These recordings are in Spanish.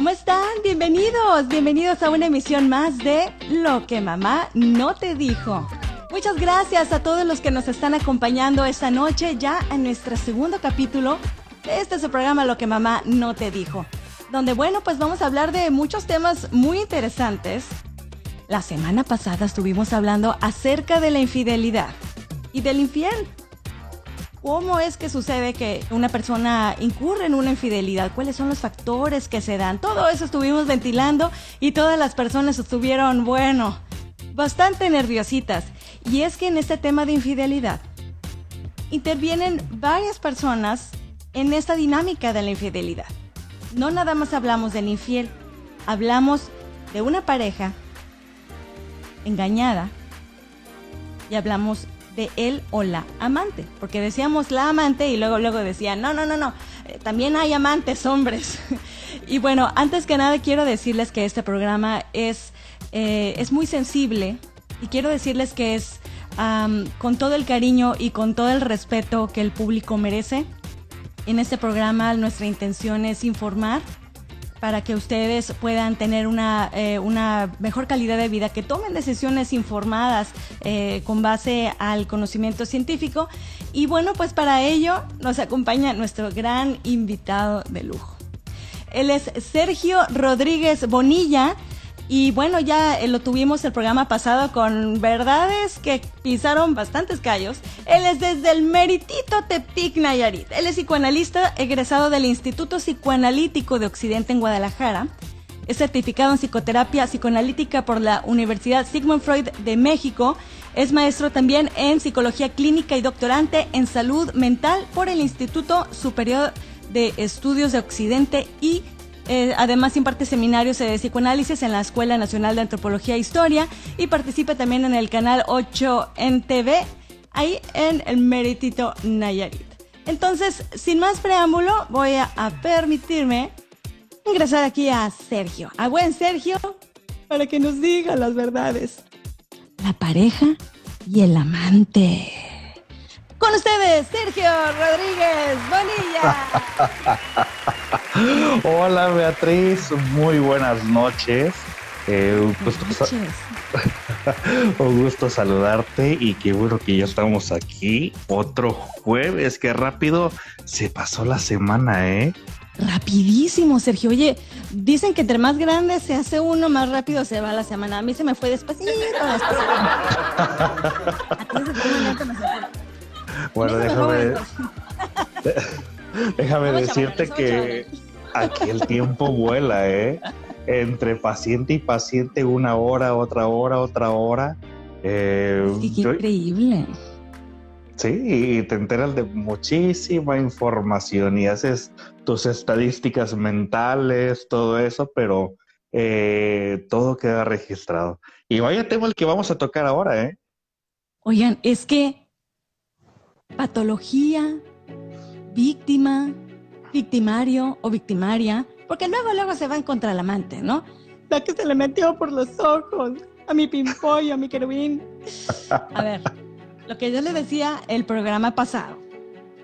¿Cómo están? Bienvenidos, bienvenidos a una emisión más de Lo que mamá no te dijo. Muchas gracias a todos los que nos están acompañando esta noche ya en nuestro segundo capítulo de este programa Lo que mamá no te dijo. Donde bueno, pues vamos a hablar de muchos temas muy interesantes. La semana pasada estuvimos hablando acerca de la infidelidad y del infiel. ¿Cómo es que sucede que una persona incurre en una infidelidad? ¿Cuáles son los factores que se dan? Todo eso estuvimos ventilando y todas las personas estuvieron, bueno, bastante nerviositas. Y es que en este tema de infidelidad intervienen varias personas en esta dinámica de la infidelidad. No nada más hablamos del infiel, hablamos de una pareja engañada y hablamos de él o la amante, porque decíamos la amante y luego luego decían, no, no, no, no, eh, también hay amantes hombres. y bueno, antes que nada quiero decirles que este programa es, eh, es muy sensible y quiero decirles que es con todo el cariño y con todo el respeto que el público merece. En este programa nuestra intención es informar, para que ustedes puedan tener una, eh, una mejor calidad de vida, que tomen decisiones informadas eh, con base al conocimiento científico. Y bueno, pues para ello nos acompaña nuestro gran invitado de lujo. Él es Sergio Rodríguez Bonilla. Y bueno, ya eh, lo tuvimos el programa pasado con verdades que pisaron bastantes callos. Él es desde el meritito Tepic Nayarit. Él es psicoanalista egresado del Instituto Psicoanalítico de Occidente en Guadalajara. Es certificado en psicoterapia psicoanalítica por la Universidad Sigmund Freud de México. Es maestro también en psicología clínica y doctorante en salud mental por el Instituto Superior de Estudios de Occidente y eh, además imparte seminarios de psicoanálisis en la Escuela Nacional de Antropología e Historia y participa también en el canal 8 en TV, ahí en el Meritito Nayarit. Entonces, sin más preámbulo, voy a, a permitirme ingresar aquí a Sergio, a buen Sergio, para que nos diga las verdades. La pareja y el amante. Con ustedes, Sergio Rodríguez Bonilla. Hola Beatriz, muy buenas noches. Eh, un, gusto un gusto saludarte y qué bueno que ya estamos aquí. Otro jueves, qué rápido se pasó la semana, ¿eh? Rapidísimo, Sergio. Oye, dicen que entre más grande se hace uno, más rápido se va la semana. A mí se me fue despacito, despacito. Bueno, déjame, déjame decirte que aquí el tiempo vuela, ¿eh? Entre paciente y paciente, una hora, otra hora, otra hora. Eh, qué increíble. Sí, y te enteras de muchísima información y haces tus estadísticas mentales, todo eso, pero eh, todo queda registrado. Y vaya tema el que vamos a tocar ahora, ¿eh? Oigan, es que patología, víctima, victimario o victimaria, porque luego luego se van contra el amante, ¿no? La que se le metió por los ojos a mi pimpollo, a mi querubín. A ver, lo que yo le decía el programa pasado,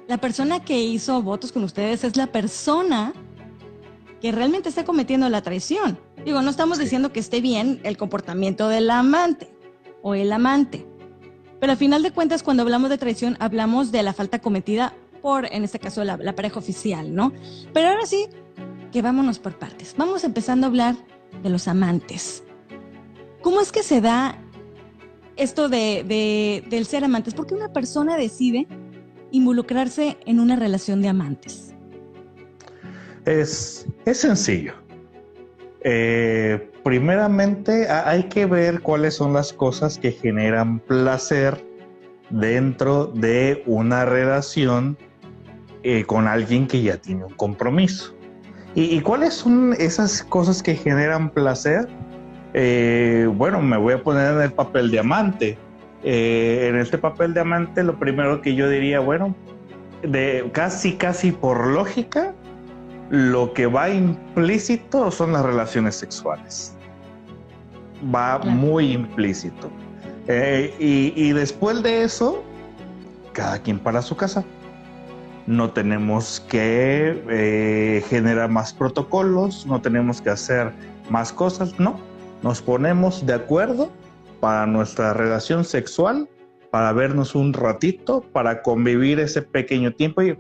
la persona que hizo votos con ustedes es la persona que realmente está cometiendo la traición. Digo, no estamos diciendo que esté bien el comportamiento del amante o el amante. Pero al final de cuentas, cuando hablamos de traición, hablamos de la falta cometida por, en este caso, la, pareja oficial, ¿no? Pero ahora sí, que vámonos por partes. Vamos empezando a hablar de los amantes. ¿Cómo es que se da esto de, del ser amantes? ¿Por qué una persona decide involucrarse en una relación de amantes? Es, es sencillo. Eh, primeramente hay que ver cuáles son las cosas que generan placer dentro de una relación eh, con alguien que ya tiene un compromiso. ¿Y, cuáles son esas cosas que generan placer? Eh, bueno, me voy a poner en el papel de amante. Eh, en este papel de amante, lo primero que yo diría, bueno, de casi, casi por lógica, lo que va implícito son las relaciones sexuales va muy implícito. Eh, y, después de eso, cada quien para su casa. No tenemos que eh, generar más protocolos, no tenemos que hacer más cosas, no. Nos ponemos de acuerdo para nuestra relación sexual, para vernos un ratito, para convivir ese pequeño tiempo y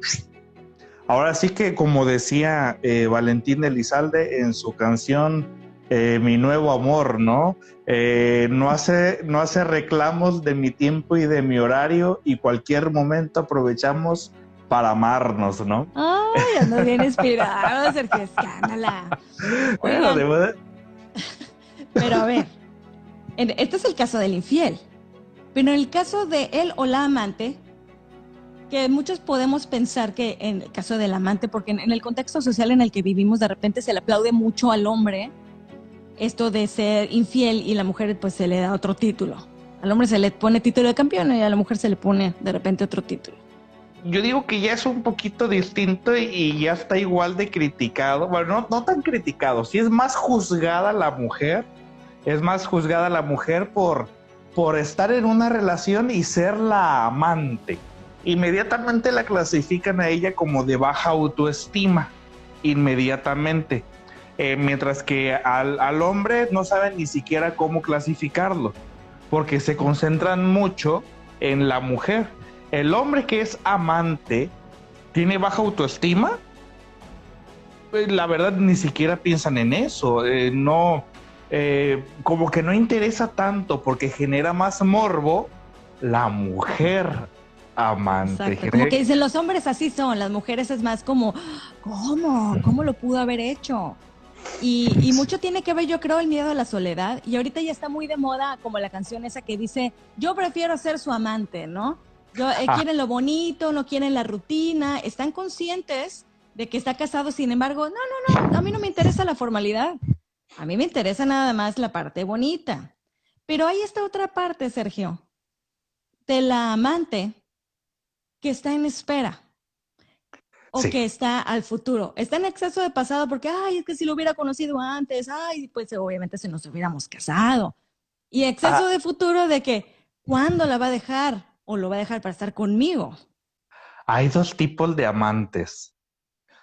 ahora sí que como decía eh, Valentín Elizalde en su canción eh, Mi nuevo amor, ¿no? no, hace, no hace reclamos de mi tiempo y de mi horario y cualquier momento aprovechamos para amarnos, ¿no? Ay, ando bien inspirado, Sergio Escándala. Bueno, de Pero a ver, este es el caso del infiel. Pero en el caso de él o la amante, que muchos podemos pensar que en el caso del amante, porque en el contexto social en el que vivimos, de repente se le aplaude mucho al hombre esto de ser infiel y la mujer pues se le da otro título. Al hombre se le pone título de campeón y a la mujer se le pone de repente otro título yo digo que ya es un poquito distinto y ya está igual de criticado. Bueno, no, tan criticado, sí es más juzgada la mujer, es más juzgada la mujer por, por estar en una relación y ser la amante. Inmediatamente la clasifican a ella como de baja autoestima, inmediatamente. Eh, mientras que al, al hombre no saben ni siquiera cómo clasificarlo, porque se concentran mucho en la mujer el hombre que es amante tiene baja autoestima, pues, la verdad ni siquiera piensan en eso, eh, no, eh, como que no interesa tanto porque genera más morbo la mujer amante. Como que dicen los hombres así son, las mujeres es más como, ¿cómo? ¿Cómo lo pudo haber hecho? Y, y, mucho tiene que ver, yo creo, el miedo a la soledad. Y ahorita ya está muy de moda como la canción esa que dice, yo prefiero ser su amante, ¿no? Eh, ah. Quieren lo bonito, no quieren la rutina, están conscientes de que está casado, sin embargo, no, no, no, a mí no me interesa la formalidad, a mí me interesa nada más la parte bonita. Pero hay esta otra parte, Sergio, de la amante que está en espera o que está al futuro. Está en exceso de pasado porque, ay, es que si lo hubiera conocido antes, ay, pues obviamente si nos hubiéramos casado. Y exceso ah. de futuro de que, ¿cuándo la va a dejar? O lo va a dejar para estar conmigo? Hay dos tipos de amantes.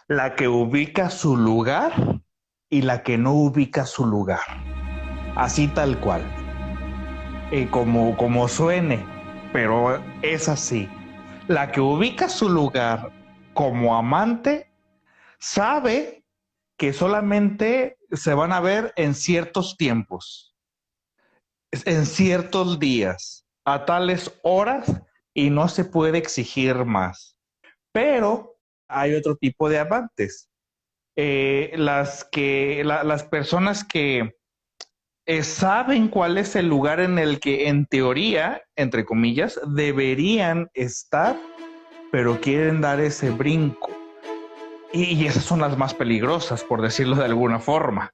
La que ubica su lugar y la que no ubica su lugar. Así tal cual. Y como, como suene, pero es así. La que ubica su lugar como amante sabe que solamente se van a ver en ciertos tiempos, en ciertos días a tales horas y no se puede exigir más. Pero hay otro tipo de amantes. Eh, las que las personas que eh, saben cuál es el lugar en el que en teoría, entre comillas, deberían estar, pero quieren dar ese brinco. y esas son las más peligrosas, por decirlo de alguna forma.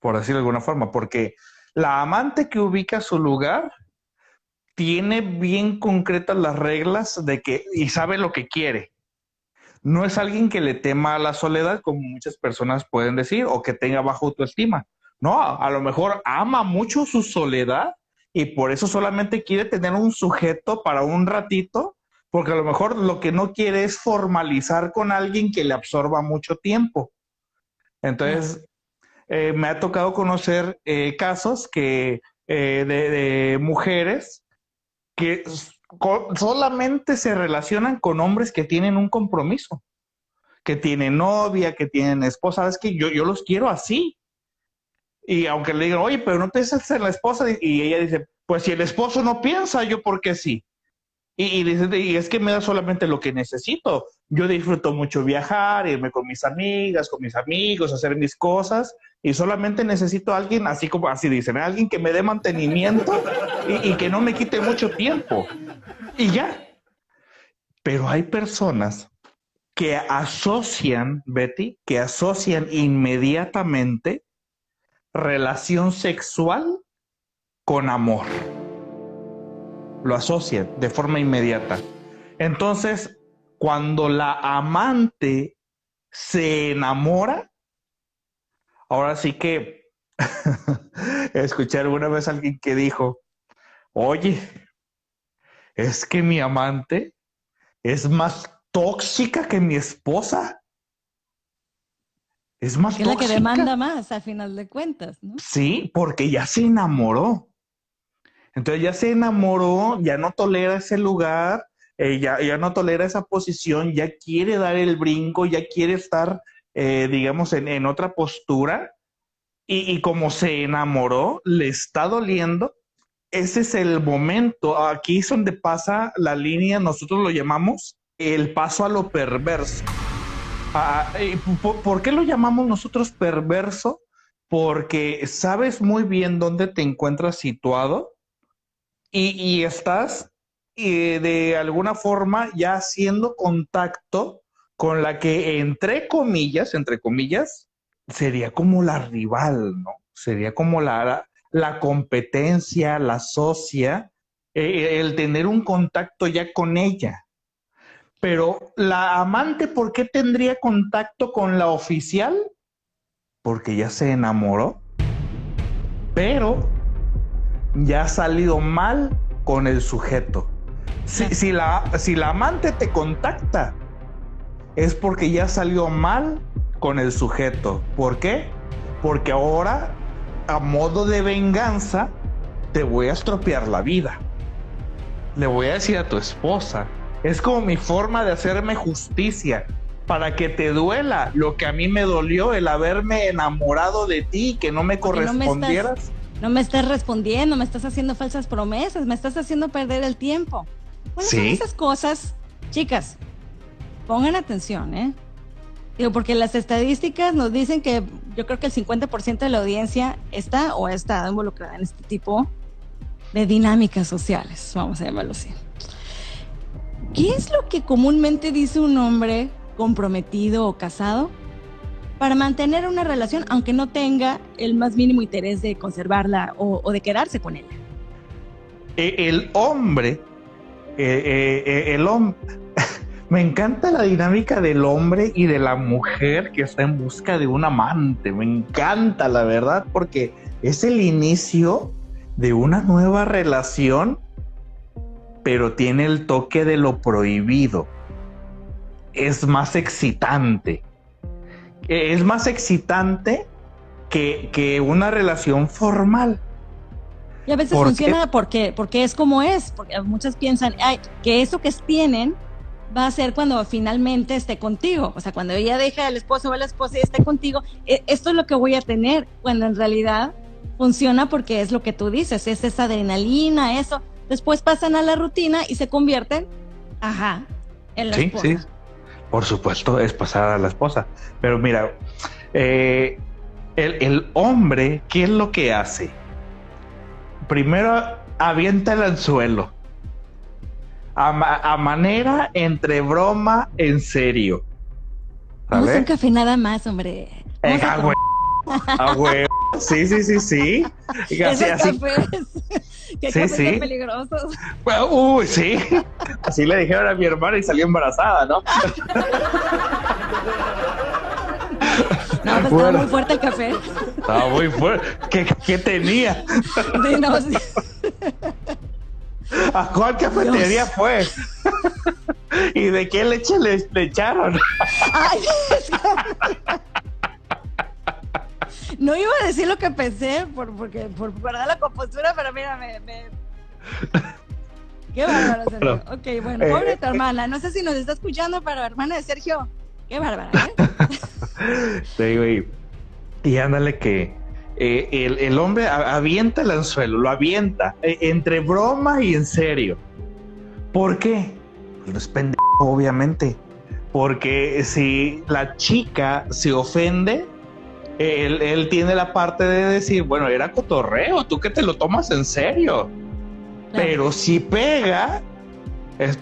Por decirlo de alguna forma, porque la amante que ubica su lugar tiene bien concretas las reglas de que y sabe lo que quiere. No es alguien que le tema a la soledad, como muchas personas pueden decir, o que tenga baja autoestima. No, a, lo mejor ama mucho su soledad y por eso solamente quiere tener un sujeto para un ratito, porque a lo mejor lo que no quiere es formalizar con alguien que le absorba mucho tiempo. Entonces, eh, me ha tocado conocer eh, casos que eh, de, mujeres que solamente se relacionan con hombres que tienen un compromiso, que tienen novia, que tienen esposa. Es que yo, yo los quiero así. Y aunque le digan, oye, pero no te haces la esposa, y ella dice, pues si el esposo no piensa, yo por qué sí. Y, dice, y es que me da solamente lo que necesito. Yo disfruto mucho viajar, irme con mis amigas, con mis amigos, hacer mis cosas, y solamente necesito alguien, así como así dicen, alguien que me dé mantenimiento y, que no me quite mucho tiempo. Y ya. Pero hay personas que asocian, Betty, que asocian inmediatamente relación sexual con amor. Lo asocian de forma inmediata. Entonces, cuando la amante se enamora, ahora sí que escuché alguna vez a alguien que dijo, oye, es que mi amante es más tóxica que mi esposa. Es más es la que demanda más, a final de cuentas, ¿no? Sí, porque ya se enamoró. Entonces ya se enamoró, ya no tolera ese lugar, eh, ya, ya, no tolera esa posición, ya quiere dar el brinco, ya quiere estar, eh, digamos, en, en, otra postura. Y, como se enamoró, le está doliendo. Ese es el momento. Aquí es donde pasa la línea, nosotros lo llamamos el paso a lo perverso. Ah, ¿por, ¿Por qué lo llamamos nosotros perverso? Porque sabes muy bien dónde te encuentras situado y, estás eh, de alguna forma ya haciendo contacto con la que, entre comillas, entre comillas, sería como la rival, ¿no? Sería como la, la competencia, la socia, eh, el tener un contacto ya con ella. Pero la amante, ¿por qué tendría contacto con la oficial? Porque ya se enamoró. Pero ya ha salido mal con el sujeto. Si, si, la, si la amante te contacta, es porque ya salió mal con el sujeto. ¿Por qué? Porque ahora, a modo de venganza, te voy a estropear la vida. Le voy a decir a tu esposa. Es como mi forma de hacerme justicia para que te duela lo que a mí me dolió el haberme enamorado de ti y que no me correspondieras. No me estás respondiendo, me estás haciendo falsas promesas, me estás haciendo perder el tiempo. Bueno, ¿Sí? son esas cosas, chicas, pongan atención, ¿eh? Digo, porque las estadísticas nos dicen que yo creo que el 50% de la audiencia está o ha estado involucrada en este tipo de dinámicas sociales, vamos a llamarlo así. ¿Qué es lo que comúnmente dice un hombre comprometido o casado para mantener una relación aunque no tenga el más mínimo interés de conservarla o, de quedarse con ella? El hombre, eh, eh, el hombre, me encanta la dinámica del hombre y de la mujer que está en busca de un amante, me encanta la verdad porque es el inicio de una nueva relación, pero tiene el toque de lo prohibido. Es más excitante es más excitante que, que una relación formal. Y a veces ¿Por funciona porque, porque es como es, porque muchas piensan ay, que eso que tienen va a ser cuando finalmente esté contigo, o sea, cuando ella deja al esposo o a la esposa y esté contigo, e, esto es lo que voy a tener, cuando en realidad funciona porque es lo que tú dices, es esa adrenalina, eso, después pasan a la rutina y se convierten, ajá, en la sí, esposa. Sí, por supuesto, es pasar a la esposa. Pero mira, eh, el, hombre, ¿qué es lo que hace? Primero avienta el anzuelo. A, manera entre broma en serio. No es un café nada más, hombre. Eh, a huevo. Sí, sí, sí, sí. Y así, así. Cafés, ¿Qué sí, sí. peligrosos? uy, sí. Así le dijeron a mi hermana y salió embarazada, ¿no? No, pues estaba muy fuerte el café. Estaba muy fuerte. ¿Qué, qué tenía? Sí, no, sí. ¿A cuál cafetería Dios. fue? ¿Y de qué leche le, le echaron? Ay, que... No iba a decir lo que pensé por, porque, por guardar la compostura, pero mira, me. Qué bárbaro, Sergio. ok, bueno, eh, pobre tu eh, hermana. No sé si nos está escuchando, pero hermana de Sergio, qué bárbara, ¿eh? Te digo, y, y ándale que eh, el, el, hombre avienta el anzuelo, lo avienta, eh, entre broma y en serio. ¿Por qué? Pues no es pendejo, obviamente. Porque si la chica se ofende, él, tiene la parte de decir, bueno, era cotorreo, tú que te lo tomas en serio. Pero si pega, es,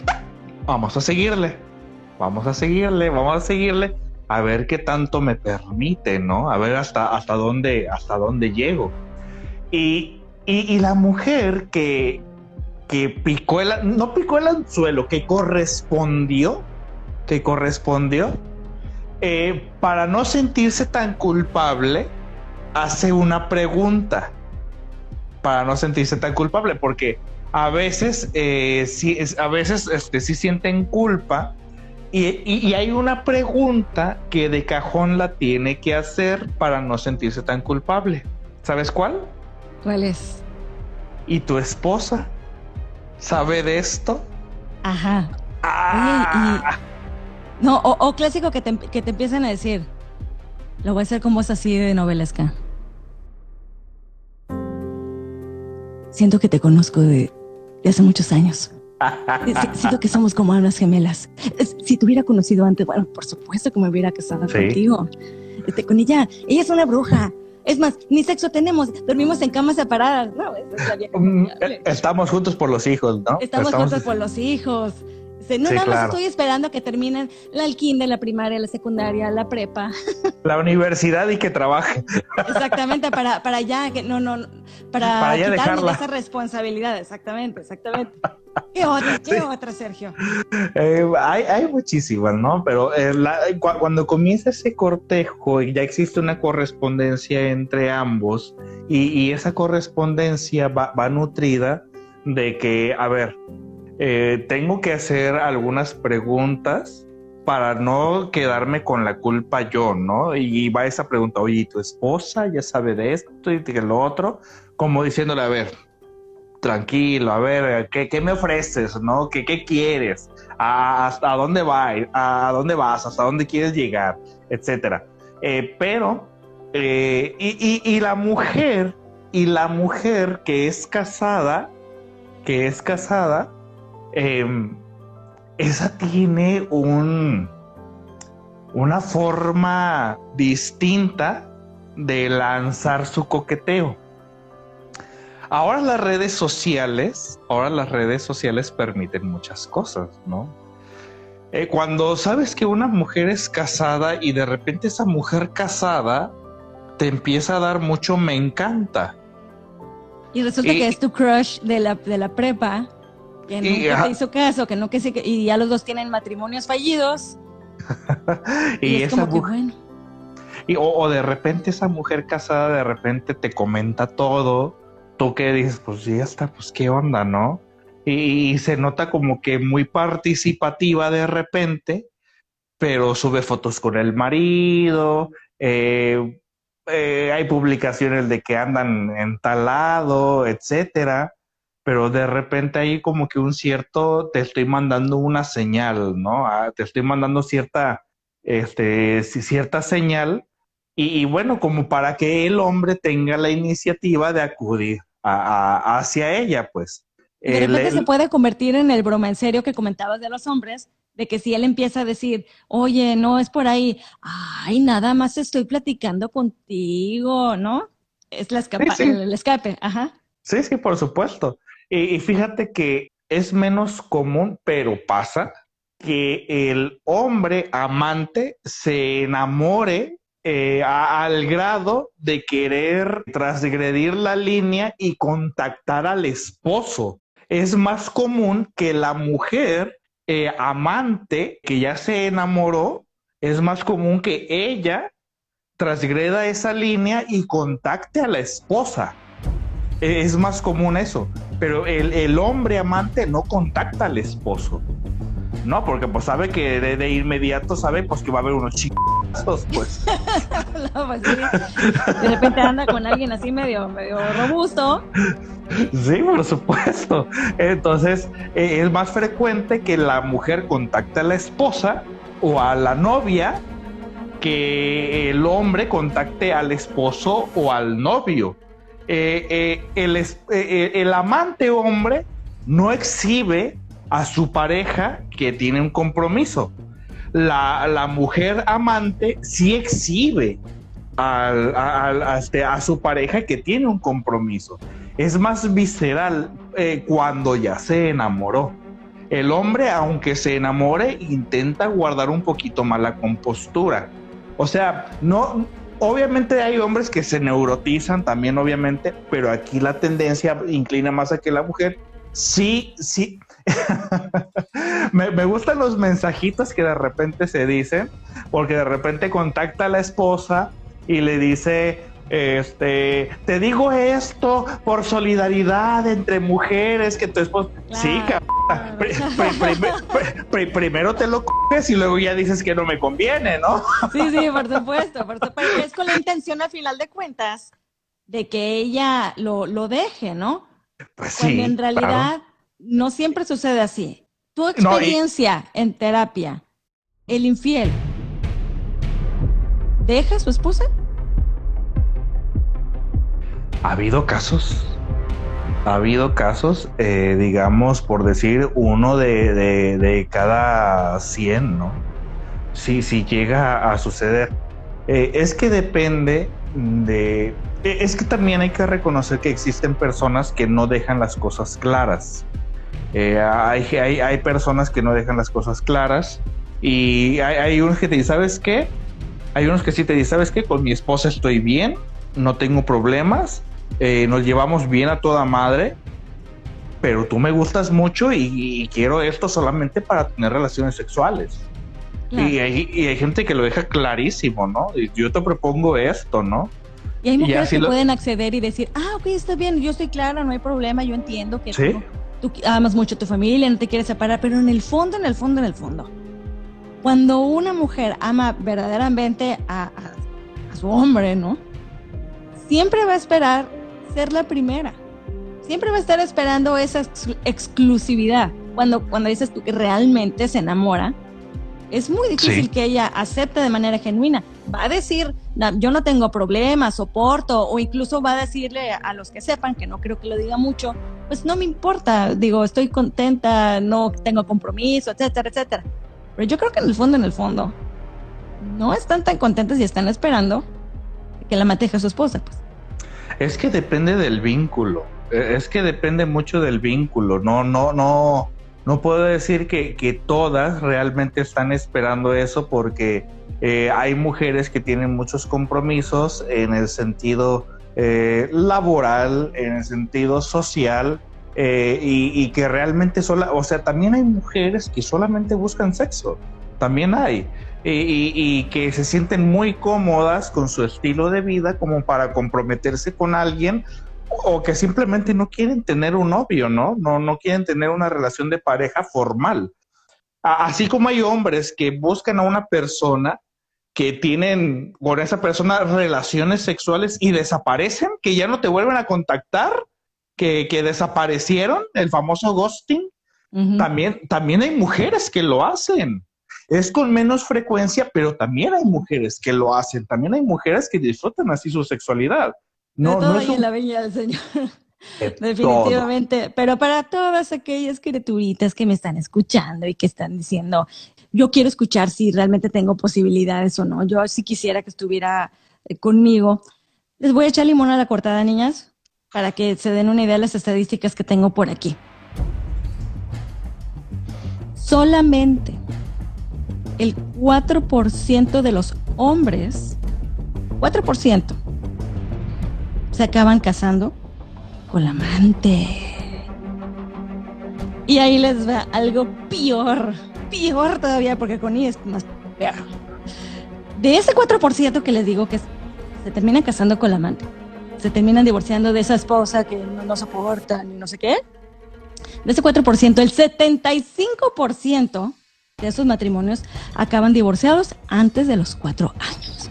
vamos a seguirle, vamos a seguirle, vamos a seguirle, a ver qué tanto me permite, ¿no? A ver hasta, hasta, dónde, hasta dónde llego. Y, y, la mujer que, que picó el, no picó el anzuelo, que correspondió, que correspondió, eh, para no sentirse tan culpable, hace una pregunta. Para no sentirse tan culpable, porque a veces, eh, sí, a veces este, sí sienten culpa y, hay una pregunta que de cajón la tiene que hacer para no sentirse tan culpable. ¿Sabes cuál? ¿Cuál es? ¿Y tu esposa sabe de esto? Ajá. Ah. No, o, clásico que te, que te empiezan a decir, lo voy a hacer como es así de novelesca. Siento que te conozco de, hace muchos años. Siento que somos como unas gemelas. Si te hubiera conocido antes, bueno, por supuesto que me hubiera casado contigo. Este, con ella, ella es una bruja. Es más, ni sexo tenemos, dormimos en camas separadas. No, mm, Estamos juntos por los hijos, ¿no? Estamos, juntos por los hijos. No, nada más estoy esperando que terminen la de la primaria, la secundaria, la prepa. La universidad y que trabaje. Exactamente, para, para ya, que no, no, para, para quitarme esa responsabilidad, exactamente, exactamente. ¿Qué otra, qué otra, Sergio? Eh, hay, hay muchísimas, ¿no? Pero eh, cuando comienza ese cortejo y ya existe una correspondencia entre ambos y, y esa correspondencia va, va nutrida de que, a ver, eh, tengo que hacer algunas preguntas para no quedarme con la culpa yo, ¿no? Y va esa pregunta, oye, ¿tu esposa ya sabe de esto y de lo otro? Como diciéndole, a ver, tranquilo, a ver, ¿qué, me ofreces, no? ¿Qué, qué quieres? ¿Hasta dónde vas? ¿A dónde vas? ¿Hasta dónde quieres llegar? Etcétera. Eh, pero, eh, y, y la mujer, y la mujer que es casada, que es casada, Em, esa tiene un, una forma distinta de lanzar su coqueteo. Ahora las redes sociales, ahora las redes sociales permiten muchas cosas, ¿no? Eh, cuando sabes que una mujer es casada y de repente esa mujer casada te empieza a dar mucho me encanta. Y resulta que es tu crush de la, de la prepa que nunca te hizo caso, que no que sí, y ya los dos tienen matrimonios fallidos. y, es como que bueno. Y, o, de repente esa mujer casada de repente te comenta todo, tú que dices, pues ya está, pues qué onda, ¿no? Y, se nota como que muy participativa de repente, pero sube fotos con el marido, eh, eh, hay publicaciones de que andan en tal lado, etcétera pero de repente ahí como que un cierto, te estoy mandando una señal, ¿no? Ah, te estoy mandando cierta, este, cierta señal y, bueno, como para que el hombre tenga la iniciativa de acudir hacia ella, pues. De repente se puede convertir en el broma en serio que comentabas de los hombres, de que si él empieza a decir, oye, no es por ahí, ay, nada más estoy platicando contigo, ¿no? Es la escapa el escape, ajá. Sí, sí, por supuesto. Y, fíjate que es menos común, pero pasa, que el hombre amante se enamore eh, al grado de querer transgredir la línea y contactar al esposo. Es más común que la mujer eh, amante que ya se enamoró, es más común que ella transgreda esa línea y contacte a la esposa. Es más común eso pero el, hombre amante no contacta al esposo. No, porque pues sabe que de, inmediato sabe pues que va a haber unos chicos, pues. pues de repente anda con alguien así medio, medio robusto. Sí, por supuesto. Entonces, eh, es más frecuente que la mujer contacte a la esposa o a la novia que el hombre contacte al esposo o al novio. Eh, eh, el, eh, el amante hombre no exhibe a su pareja que tiene un compromiso. La, mujer amante sí exhibe este, a, su pareja que tiene un compromiso. Es más visceral cuando ya se enamoró. El hombre, aunque se enamore, intenta guardar un poquito más la compostura. O sea, no, Obviamente hay hombres que se neurotizan también, obviamente, pero aquí la tendencia inclina más a que la mujer sí, sí. me, gustan los mensajitos que de repente se dicen, porque de repente contacta a la esposa y le dice, este, te digo esto por solidaridad entre mujeres, que tu esposa, sí, cabrón primero te lo coges y luego ya dices que no me conviene, ¿no? Sí, sí, por supuesto, por supuesto. Es con la intención, al final de cuentas, de que ella lo, lo deje, ¿no? Pues Cuando en realidad no siempre sucede así. Tu experiencia en terapia, el infiel, ¿deja a su esposa? Ha habido casos. Ha habido casos, eh, digamos, por decir, uno de, cada 100, ¿no? Sí, sí llega a suceder. Eh, es que depende de... E, es que también hay que reconocer que existen personas que no dejan las cosas claras. Eh, hay, hay, hay, personas que no dejan las cosas claras y hay, hay unos que te dicen, ¿sabes qué? Hay unos que sí te dicen, ¿sabes qué? Con mi esposa estoy bien, no tengo problemas, eh, nos llevamos bien a toda madre, pero tú me gustas mucho y, quiero esto solamente para tener relaciones sexuales. Y, hay, gente que lo deja clarísimo, ¿no? Yo te propongo esto, ¿no? Y hay mujeres que pueden acceder y decir, ah, ok, está bien, yo estoy clara, no hay problema, yo entiendo que tú, amas mucho a tu familia, no te quieres separar, pero en el fondo, en el fondo, en el fondo, cuando una mujer ama verdaderamente a su hombre, ¿no? Siempre va a esperar ser la primera. Siempre va a estar esperando esa exclusividad. Cuando, cuando dices tú que realmente se enamora, es muy difícil que ella acepte de manera genuina. Va a decir, yo no tengo problemas, soporto, o incluso va a decirle a los que sepan, que no creo que lo diga mucho, pues no me importa, digo, estoy contenta, no tengo compromiso, etcétera, etcétera. Pero yo creo que en el fondo, en el fondo, no están tan contentas y están esperando que la mateje su esposa, pues. Es que depende del vínculo. E, es que depende mucho del vínculo. No, no, no, no puedo decir que, que todas realmente están esperando eso porque eh, hay mujeres que tienen muchos compromisos en el sentido eh, laboral, en el sentido social. Eh, y, y, que realmente sola, o sea, también hay mujeres que solamente buscan sexo, también hay y, que se sienten muy cómodas con su estilo de vida como para comprometerse con alguien o que simplemente no quieren tener un novio, ¿no? No, no quieren tener una relación de pareja formal. Así como hay hombres que buscan a una persona que tienen con esa persona relaciones sexuales y desaparecen, que ya no te vuelven a contactar, que, desaparecieron, el famoso ghosting. también, también hay mujeres que lo hacen. Es con menos frecuencia, pero también hay mujeres que lo hacen, también hay mujeres que disfrutan así su sexualidad. No, de todo no es en la bella del Señor. Definitivamente. Pero para todas aquellas criaturitas que me están escuchando y que están diciendo, yo quiero escuchar si realmente tengo posibilidades o no. Yo sí quisiera que estuviera eh, conmigo. Les voy a echar limón a la cortada, niñas, para que se den una idea de las estadísticas que tengo por aquí. Solamente el 4% de los hombres, 4%, se acaban casando con la amante. Y ahí les va algo peor, peor todavía, porque con ella es más peor. De ese 4% que les digo que se terminan casando con la amante, se terminan divorciando de esa esposa que no, no soportan y no sé qué, de ese 4%, el 75% de esos matrimonios acaban divorciados antes de los cuatro años.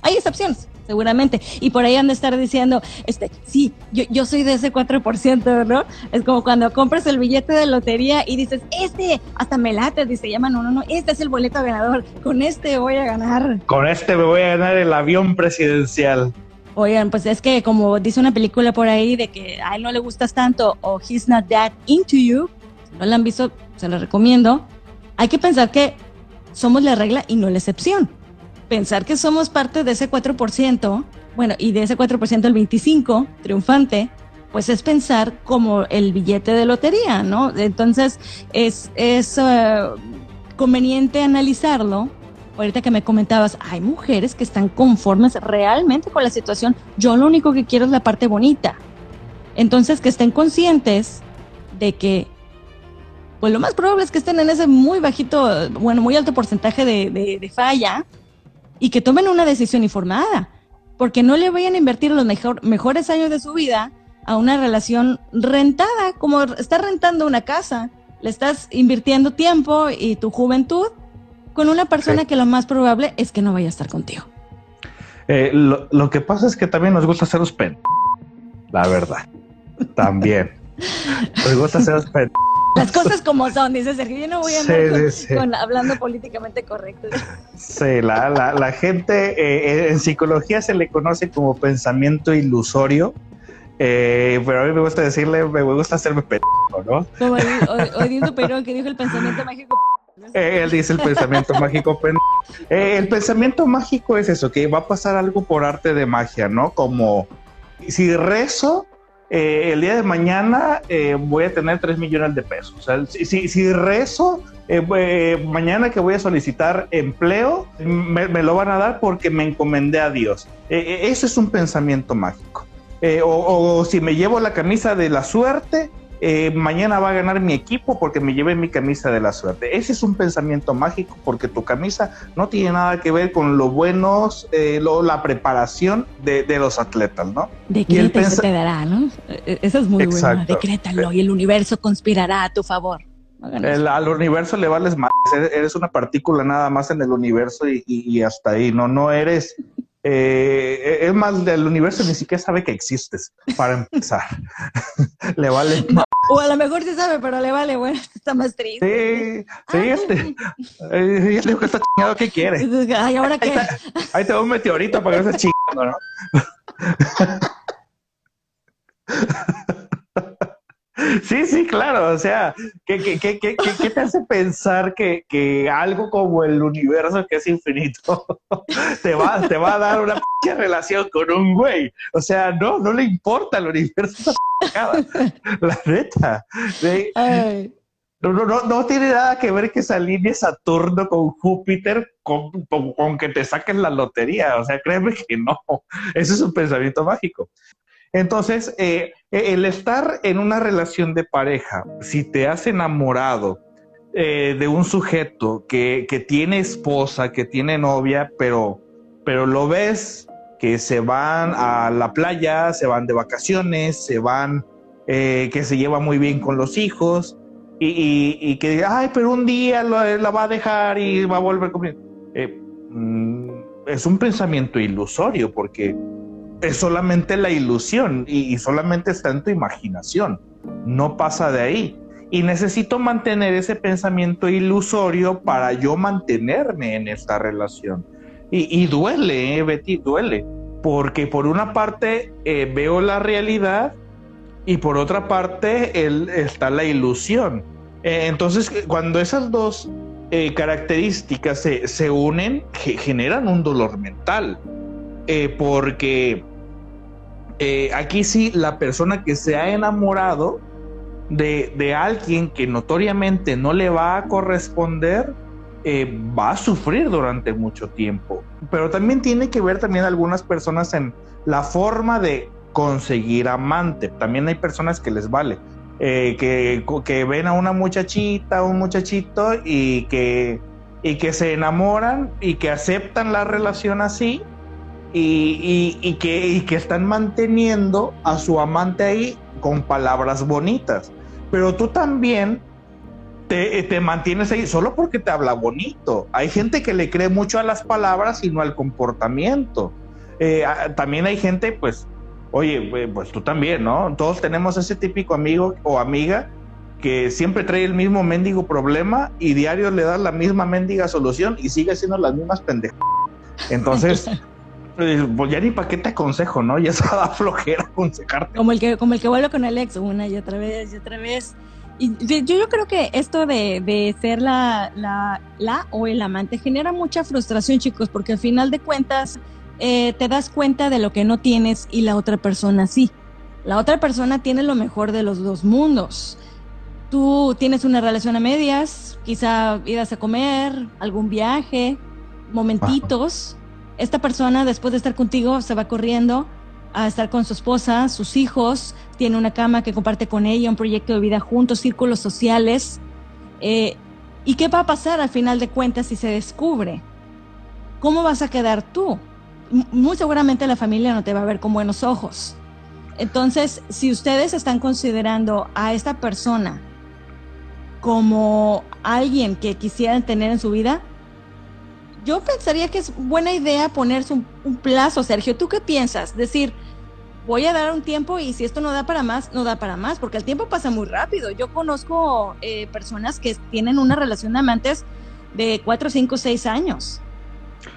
Hay excepciones, seguramente. Y por ahí han de estar diciendo, este, sí, yo, yo soy de ese 4%, ¿no? Es como cuando compras el billete de lotería y dices, este, hasta me late, dice, llama, no, no, no, este es el boleto ganador, con este voy a ganar. Con este me voy a ganar el avión presidencial. Oigan, pues es que como dice una película por ahí de que a él no le gustas tanto o he's not that into you, si no la han visto, se lo recomiendo hay que pensar que somos la regla y no la excepción. Pensar que somos parte de ese 4%, bueno, y de ese 4% el 25% triunfante, pues es pensar como el billete de lotería, ¿no? Entonces es, es eh, conveniente analizarlo. Ahorita que me comentabas, hay mujeres que están conformes realmente con la situación. Yo lo único que quiero es la parte bonita. Entonces, que estén conscientes de que pues lo más probable es que estén en ese muy bajito, bueno, muy alto porcentaje de, falla y que tomen una decisión informada, porque no le vayan a invertir los mejores años de su vida a una relación rentada, como estás rentando una casa, le estás invirtiendo tiempo y tu juventud con una persona que lo más probable es que no vaya a estar contigo. Eh, lo, que pasa es que también nos gusta ser los pen, la verdad. También. nos gusta ser los pen. Las cosas como son, dice Sergio. Yo no voy a andar hablando políticamente correcto. Sí, la, la, gente eh, en psicología se le conoce como pensamiento ilusorio eh, pero a mí me gusta decirle, me gusta hacerme pendejo, ¿no? Como Odín Perón que dijo el pensamiento mágico. Eh, él dice el pensamiento mágico. Eh, el pensamiento mágico es eso, que va a pasar algo por arte de magia, ¿no? Como si rezo, el día de mañana voy a tener 3 millones de pesos. Si, rezo, mañana que voy a solicitar empleo, me, lo van a dar porque me encomendé a Dios. ese es un pensamiento mágico. Eh, o, si me llevo la camisa de la suerte, eh, mañana va a ganar mi equipo porque me llevé mi camisa de la suerte. Ese es un pensamiento mágico porque tu camisa no tiene nada que ver con lo buenos, eh, la preparación de, los atletas, ¿no? Decrétalo, y te dará, ¿no? E, Eso es muy bueno, decrétalo y el universo conspirará a tu favor. al universo le vales más, eres una partícula nada más en el universo y, y hasta ahí, no, no eres eh, es más, del universo ni siquiera sabe que existes, para empezar. le vale. O a lo mejor sí sabe, pero le vale, bueno, está más triste. Sí, sí, este. Eh, digo que está chingado, ¿qué quiere? Ay, ¿ahora qué? Ahí, te va un meteorito para que no estés chingando, ¿no? Sí, sí, claro. O sea, ¿qué, qué, qué, qué te hace pensar que, algo como el universo que es infinito te va, te va a dar una relación con un güey? O sea, no, no le importa el universo. La neta. No, no, no, no tiene nada que ver que se alinee Saturno con Júpiter con, con, que te saquen la lotería. O sea, créeme que no. Eso es un pensamiento mágico. Entonces, eh, eh, el estar en una relación de pareja, si te has enamorado eh, de un sujeto que, tiene esposa, que tiene novia, pero, pero lo ves que se van a la playa, se van de vacaciones, se van, que se lleva muy bien con los hijos, y, que, ay, pero un día la va a dejar y va a volver conmigo. Mm, es un pensamiento ilusorio porque es solamente la ilusión y, solamente está en tu imaginación, no pasa de ahí. Y necesito mantener ese pensamiento ilusorio para yo mantenerme en esta relación. Y, duele, eh, Betty, duele, porque por una parte eh, veo la realidad y por otra parte está la ilusión. Eh, entonces, cuando esas dos características se, se unen, generan un dolor mental. porque eh, aquí sí la persona que se ha enamorado de, alguien que notoriamente no le va a corresponder, eh, va a sufrir durante mucho tiempo. Pero también tiene que ver también algunas personas en la forma de conseguir amante. También hay personas que les vale. Eh, que, que, ven a una muchachita, un muchachito y que, y que se enamoran y que aceptan la relación así y, que, que están manteniendo a su amante ahí con palabras bonitas. Pero tú también te, mantienes ahí solo porque te habla bonito. Hay gente que le cree mucho a las palabras y no al comportamiento. Eh, también hay gente, pues, oye, pues tú también, ¿no? Todos tenemos ese típico amigo o amiga que siempre trae el mismo mendigo problema y diario le da la misma mendiga solución y sigue siendo las mismas pendejas. Entonces, Pues, ya ni para qué te aconsejo, ¿no? Ya se da flojera aconsejarte. Como el que, como el que vuelve con el ex una y otra vez y otra vez. Y yo, yo creo que esto de, de ser la, la, la, o el amante genera mucha frustración, chicos, porque al final de cuentas eh, te das cuenta de lo que no tienes y la otra persona sí. La otra persona tiene lo mejor de los dos mundos. Tú tienes una relación a medias, quizá irás a comer, algún viaje, momentitos esta persona después de estar contigo se va corriendo a estar con su esposa, sus hijos, tiene una cama que comparte con ella, un proyecto de vida juntos, círculos sociales. Eh, ¿Y qué va a pasar al final de cuentas si se descubre? ¿Cómo vas a quedar tú? muy seguramente la familia no te va a ver con buenos ojos. Entonces, si ustedes están considerando a esta persona como alguien que quisieran tener en su vida, yo pensaría que es buena idea ponerse un, un, plazo, Sergio. ¿Tú qué piensas? Decir, voy a dar un tiempo y si esto no da para más, no da para más, porque el tiempo pasa muy rápido. Yo conozco eh, personas que tienen una relación de amantes de cuatro, cinco, seis años.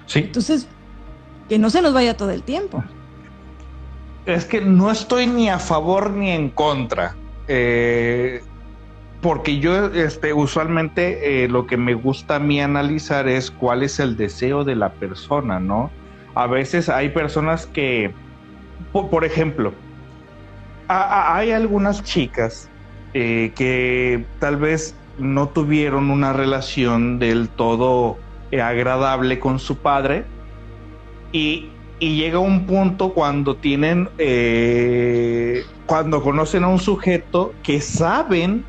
Sí. Entonces, que no se nos vaya todo el tiempo. Es que no estoy ni a favor ni en contra. Eh, porque yo este, usualmente eh, lo que me gusta a mí analizar es cuál es el deseo de la persona, ¿no? A veces hay personas que, por, ejemplo, hay algunas chicas eh, que tal vez no tuvieron una relación del todo eh, agradable con su padre y, y, llega un punto cuando tienen, cuando conocen a un sujeto que saben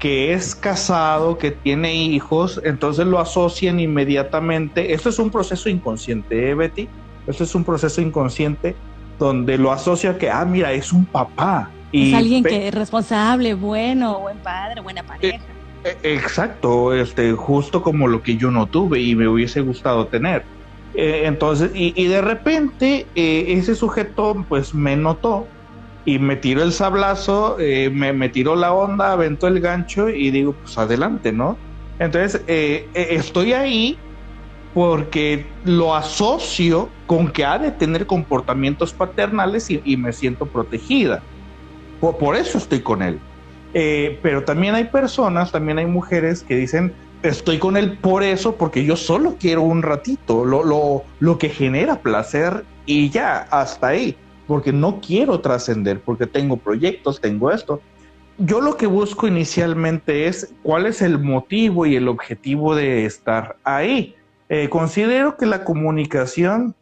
que es casado, que tiene hijos, entonces lo asocian inmediatamente. Esto es un proceso inconsciente, ¿eh, Betty? Esto es un proceso inconsciente donde lo asocia que, ah, mira, es un papá. Y es alguien que es responsable, bueno, buen padre, buena pareja. Eh, eh, exacto, este, justo como lo que yo no tuve y me hubiese gustado tener. Eh, entonces, y, y, de repente eh, ese sujeto pues me notó y me tiró el sablazo, eh, me, me, tiró la onda, aventó el gancho y digo, pues adelante, ¿no? Entonces, eh, estoy ahí porque lo asocio con que ha de tener comportamientos paternales y, me siento protegida. Por, por, eso estoy con él. Eh, pero también hay personas, también hay mujeres que dicen, estoy con él por eso, porque yo solo quiero un ratito, lo, lo, lo que genera placer y ya, hasta ahí porque no quiero trascender, porque tengo proyectos, tengo esto. Yo lo que busco inicialmente es cuál es el motivo y el objetivo de estar ahí. Eh, considero que la comunicación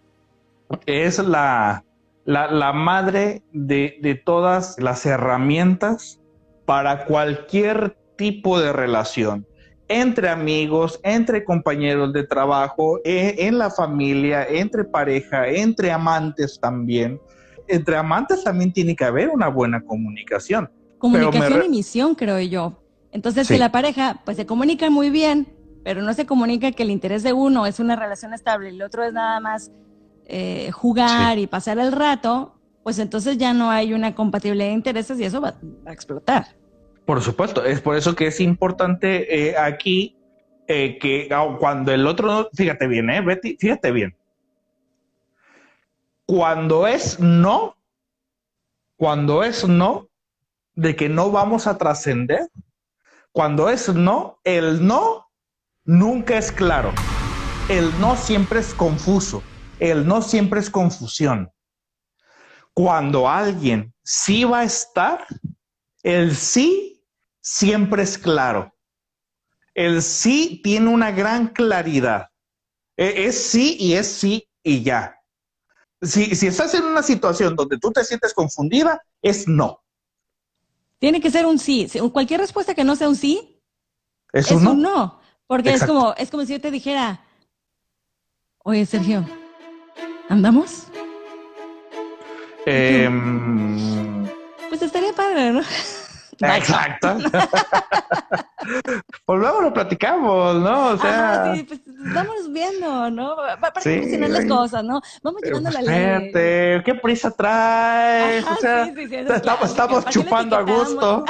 es la, la, la madre de, de todas las herramientas para cualquier tipo de relación entre amigos, entre compañeros de trabajo, en, en, la familia, entre pareja, entre amantes también entre amantes también tiene que haber una buena comunicación. Comunicación y misión, creo yo. Entonces, sí. si la pareja pues se comunica muy bien, pero no se comunica que el interés de uno es una relación estable y el otro es nada más eh, jugar sí. y pasar el rato, pues entonces ya no hay una compatibilidad de intereses y eso va, va a explotar. Por supuesto, es por eso que es importante eh, aquí eh, que cuando el otro, fíjate bien, eh, Betty, fíjate bien, cuando es no, cuando es no, de que no vamos a trascender, cuando es no, el no nunca es claro. El no siempre es confuso. El no siempre es confusión. Cuando alguien sí va a estar, el sí siempre es claro. El sí tiene una gran claridad. E, es sí y es sí y ya si, si estás en una situación donde tú te sientes confundida, es no. Tiene que ser un sí. Cualquier respuesta que no sea un sí es, es un, no? un, no. Porque Exacto. es como, es como si yo te dijera, oye Sergio, ¿andamos? Eh, pues estaría padre, ¿no? Exacto. pues luego lo platicamos, ¿no? O sea. Sí, pues estamos viendo, ¿no? Para sí, funcionar las cosas, ¿no? Vamos llevando pues, la ley. ¿Qué prisa traes? Ajá, o sea, sí, sí, estamos, claro, estamos chupando a gusto.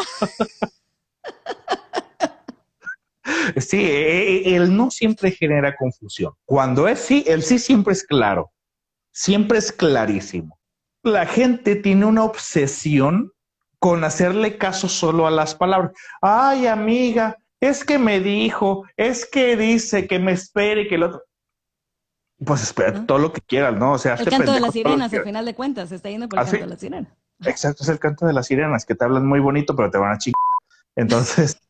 sí, e, e, el no siempre genera confusión. Cuando es sí, el sí siempre es claro. Siempre es clarísimo. La gente tiene una obsesión con hacerle caso solo a las palabras. Ay, amiga, es que me dijo, es que dice que me espere, que el otro. Pues espera, todo lo que quieras, ¿no? O sea, el canto de las sirenas, al final de cuentas, se está yendo por el ¿Ah, canto sí? de las sirenas. Exacto, es el canto de las sirenas, que te hablan muy bonito, pero te van a chingar. Entonces,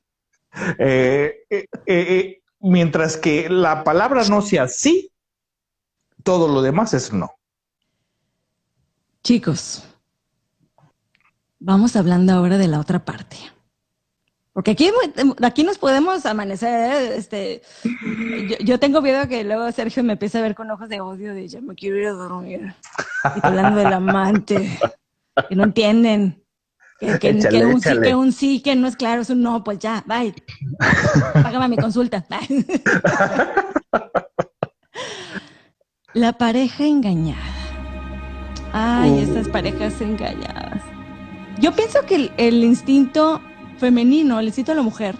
eh, eh, eh, mientras que la palabra no sea sí, todo lo demás es no. Chicos, vamos hablando ahora de la otra parte. Porque aquí, aquí nos podemos amanecer, este, yo, yo, tengo miedo que luego Sergio me empiece a ver con ojos de odio de ya me quiero ir a dormir. Y hablando del amante. que no entienden. Que, un sí, que un sí, que no es claro, es un no, pues ya, bye. Págame mi consulta. La pareja engañada. Ay, uh. esas parejas engañadas. Yo pienso que el, instinto femenino, el instinto de la mujer,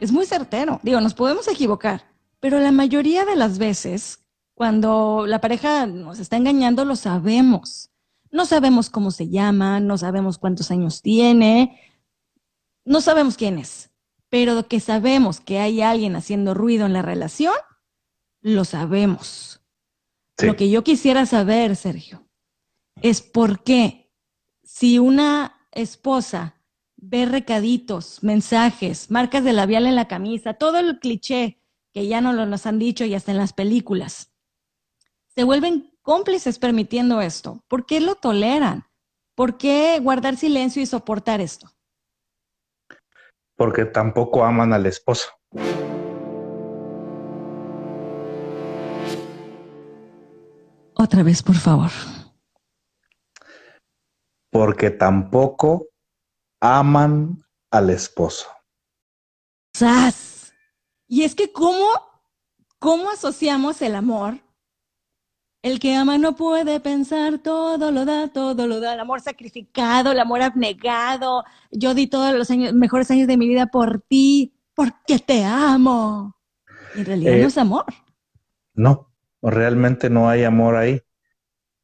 es muy certero. Digo, nos podemos equivocar, pero la mayoría de las veces, cuando la pareja nos está engañando, lo sabemos. No sabemos cómo se llama, no sabemos cuántos años tiene, no sabemos quién es, pero que sabemos que hay alguien haciendo ruido en la relación, lo sabemos. Lo que yo quisiera saber, Sergio, es por qué si una esposa ve recaditos, mensajes, marcas de labial en la camisa, todo el cliché que ya no lo nos han dicho y hasta en las películas, se vuelven cómplices permitiendo esto? ¿Por qué lo toleran? ¿Por qué guardar silencio y soportar esto? Porque tampoco aman al esposo. Otra vez, por favor. Porque tampoco aman al esposo. ¡Sas! Y es que cómo, cómo asociamos el amor el que ama no puede pensar, todo lo da, todo lo da. El amor sacrificado, el amor abnegado. Yo di todos los años, mejores años de mi vida por ti, porque te amo. En realidad no eh, es amor. No, realmente no hay amor ahí.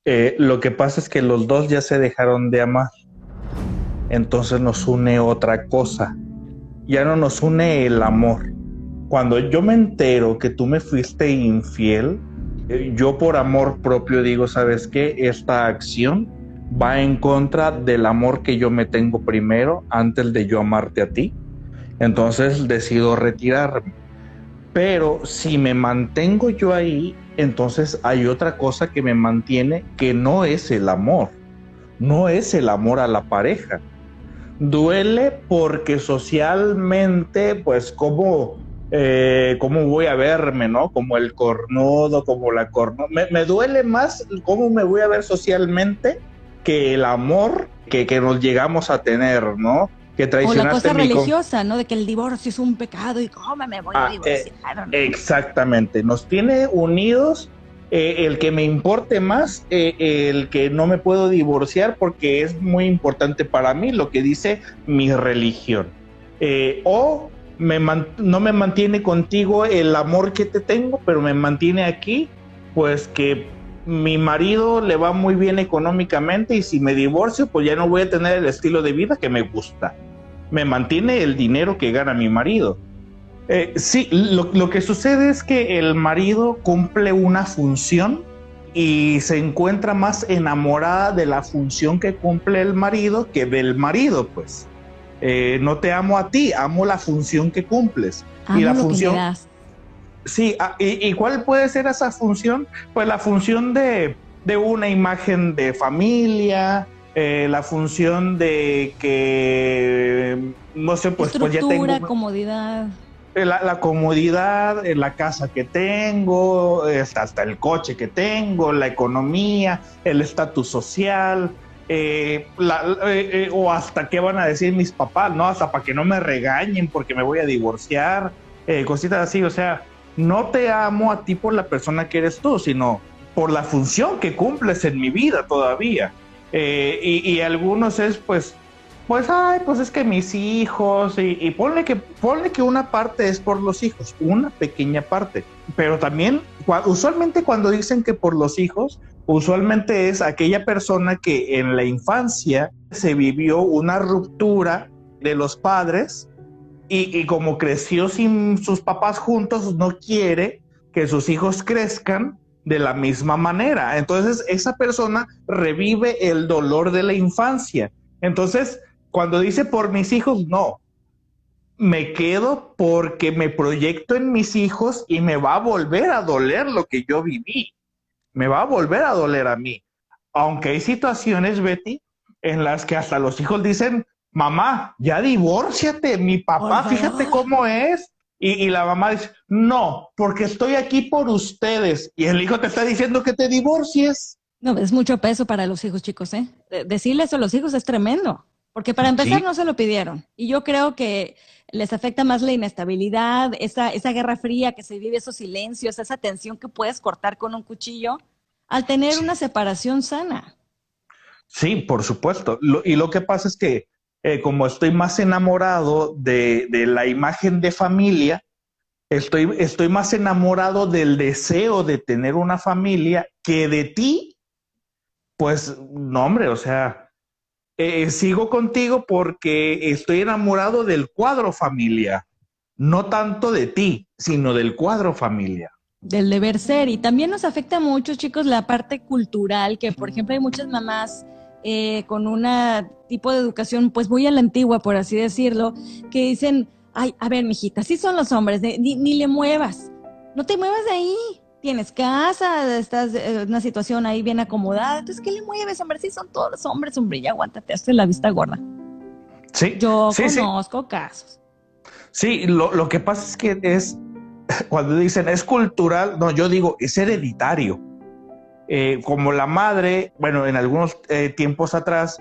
Eh, lo que pasa es que los dos ya se dejaron de amar. Entonces nos une otra cosa. Ya no nos une el amor. Cuando yo me entero que tú me fuiste infiel, eh, yo por amor propio digo, ¿sabes qué? Esta acción va en contra del amor que yo me tengo primero antes de yo amarte a ti. Entonces decido retirarme. Pero si me mantengo yo ahí, entonces hay otra cosa que me mantiene que no es el amor. No es el amor a la pareja. Duele porque socialmente, pues como eh, cómo voy a verme, ¿no? Como el cornudo, como la cornuda. Me, duele más cómo me voy a ver socialmente que el amor que, nos llegamos a tener, ¿no? Que o la cosa religiosa, ¿no? De que el divorcio es un pecado y cómo me voy a ah, eh, divorciar. exactamente, nos tiene unidos eh, el que me importe más, el que no me puedo divorciar porque es muy importante para mí lo que dice mi religión. o no me mantiene contigo el amor que te tengo, pero me mantiene aquí, pues que mi marido le va muy bien económicamente y si me divorcio, pues ya no voy a tener el estilo de vida que me gusta. Me mantiene el dinero que gana mi marido. Eh, sí, lo, lo que sucede es que el marido cumple una función y se encuentra más enamorada de la función que cumple el marido que del marido, pues. Eh, no te amo a ti, amo la función que cumples. y la función... sí, ah, y, cuál puede ser esa función? Pues la función de, una imagen de familia, eh, la función de que, no sé, pues, pues ya tengo... comodidad. Eh, la, la, comodidad, la casa que tengo, hasta el coche que tengo, la economía, el estatus social, eh, eh, eh, o hasta qué van a decir mis papás, ¿no? Hasta para que no me regañen porque me voy a divorciar, cositas así, o sea, no te amo a ti por la persona que eres tú, sino por la función que cumples en mi vida todavía. Y, algunos es pues, pues, ay, pues es que mis hijos, y, y ponle, que, ponle que una parte es por los hijos, una pequeña parte, pero también, usualmente cuando dicen que por los hijos, usualmente es aquella persona que en la infancia se vivió una ruptura de los padres y, como creció sin sus papás juntos, no quiere que sus hijos crezcan de la misma manera. Entonces, esa persona revive el dolor de la infancia. Entonces, cuando dice por mis hijos, no, me quedo porque me proyecto en mis hijos y me va a volver a doler lo que yo viví me va a volver a doler a mí. Aunque hay situaciones, Betty, en las que hasta los hijos dicen, mamá, ya divórciate, mi papá, fíjate cómo es. Y, la mamá dice, no, porque estoy aquí por ustedes. Y el hijo te está diciendo que te divorcies. No, es mucho peso para los hijos, chicos, ¿eh? Decirle eso a los hijos es tremendo, porque para empezar no se lo pidieron. Y yo creo que les afecta más la inestabilidad, esa, esa guerra fría que se vive, esos silencios, esa tensión que puedes cortar con un cuchillo, al tener una separación sana. Sí, por supuesto. y lo que pasa es que eh, como estoy más enamorado de, de, la imagen de familia, estoy, estoy más enamorado del deseo de tener una familia que de ti pues no, hombre, o sea, eh, sigo contigo porque estoy enamorado del cuadro familia, no tanto de ti, sino del cuadro familia. Del deber ser. Y también nos afecta mucho, chicos, la parte cultural, que por ejemplo hay muchas mamás eh, con un tipo de educación pues muy a la antigua, por así decirlo, que dicen, ay, a ver, mijita, así son los hombres, ni, ni le muevas, no te muevas de ahí, tienes casa, estás en una situación ahí bien acomodada, entonces, ¿qué le mueves, hombre? Sí, son todos los hombres, hombre, ya aguántate, hazte la vista gorda. Sí. Yo conozco casos. Sí, lo, que pasa es que es, cuando dicen es cultural, no, yo digo, es hereditario. Eh, como la madre, bueno, en algunos eh, tiempos atrás,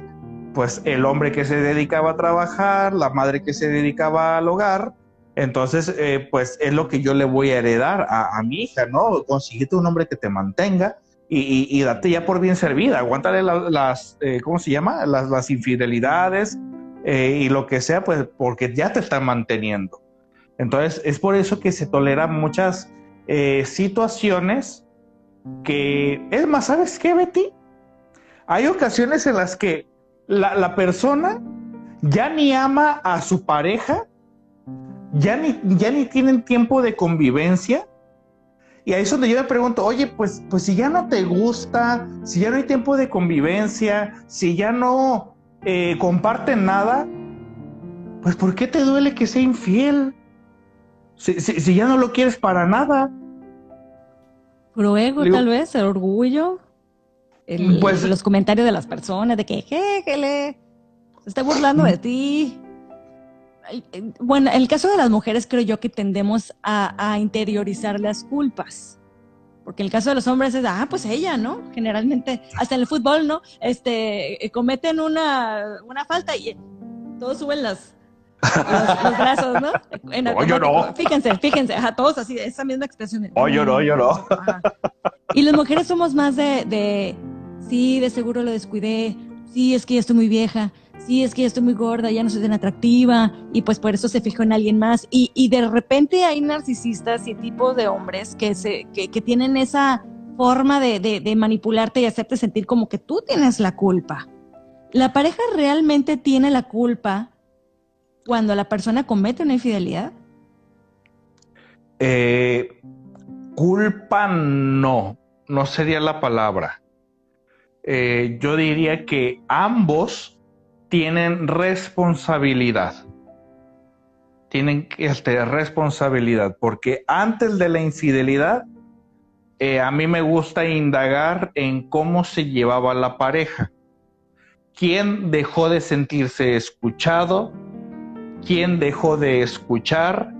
pues el hombre que se dedicaba a trabajar, la madre que se dedicaba al hogar, entonces, eh, pues es lo que yo le voy a heredar a, mi hija, ¿no? Consíguete un hombre que te mantenga y, date ya por bien servida, aguántale las, eh, ¿cómo se llama? Las, infidelidades eh, y lo que sea, pues porque ya te están manteniendo. Entonces, es por eso que se toleran muchas situaciones que, es más, ¿sabes qué, Betty? Hay ocasiones en las que la, persona ya ni ama a su pareja, ya ni, ya ni tienen tiempo de convivencia. Y ahí es donde yo me pregunto, oye, pues, pues si ya no te gusta, si ya no hay tiempo de convivencia, si ya no eh, comparten nada, pues ¿por qué te duele que sea infiel? Si, si, ya no lo quieres para nada. Puro ego, tal vez, el orgullo, pues, los comentarios de las personas, de que, jeje, se está burlando de ti bueno, en el caso de las mujeres creo yo que tendemos a, interiorizar las culpas. Porque en el caso de los hombres es, ah, pues ella, ¿no? Generalmente, hasta en el fútbol, ¿no? Este, cometen una, una falta y todos suben las, los, brazos, ¿no? oh, yo no. Fíjense, fíjense, a todos así, esa misma expresión. Oh, yo no, yo no. Y las mujeres somos más de, de, sí, de seguro lo descuidé, sí, es que ya estoy muy vieja, sí, es que ya estoy muy gorda, ya no soy tan atractiva, y pues por eso se fijó en alguien más. Y, y de repente hay narcisistas y tipos de hombres que, se, que, que tienen esa forma de, de, de, manipularte y hacerte sentir como que tú tienes la culpa. ¿La pareja realmente tiene la culpa cuando la persona comete una infidelidad? Eh, culpa no, no sería la palabra. Eh, yo diría que ambos tienen responsabilidad. Tienen este, responsabilidad, porque antes de la infidelidad, eh, a mí me gusta indagar en cómo se llevaba la pareja. ¿Quién dejó de sentirse escuchado? ¿Quién dejó de escuchar?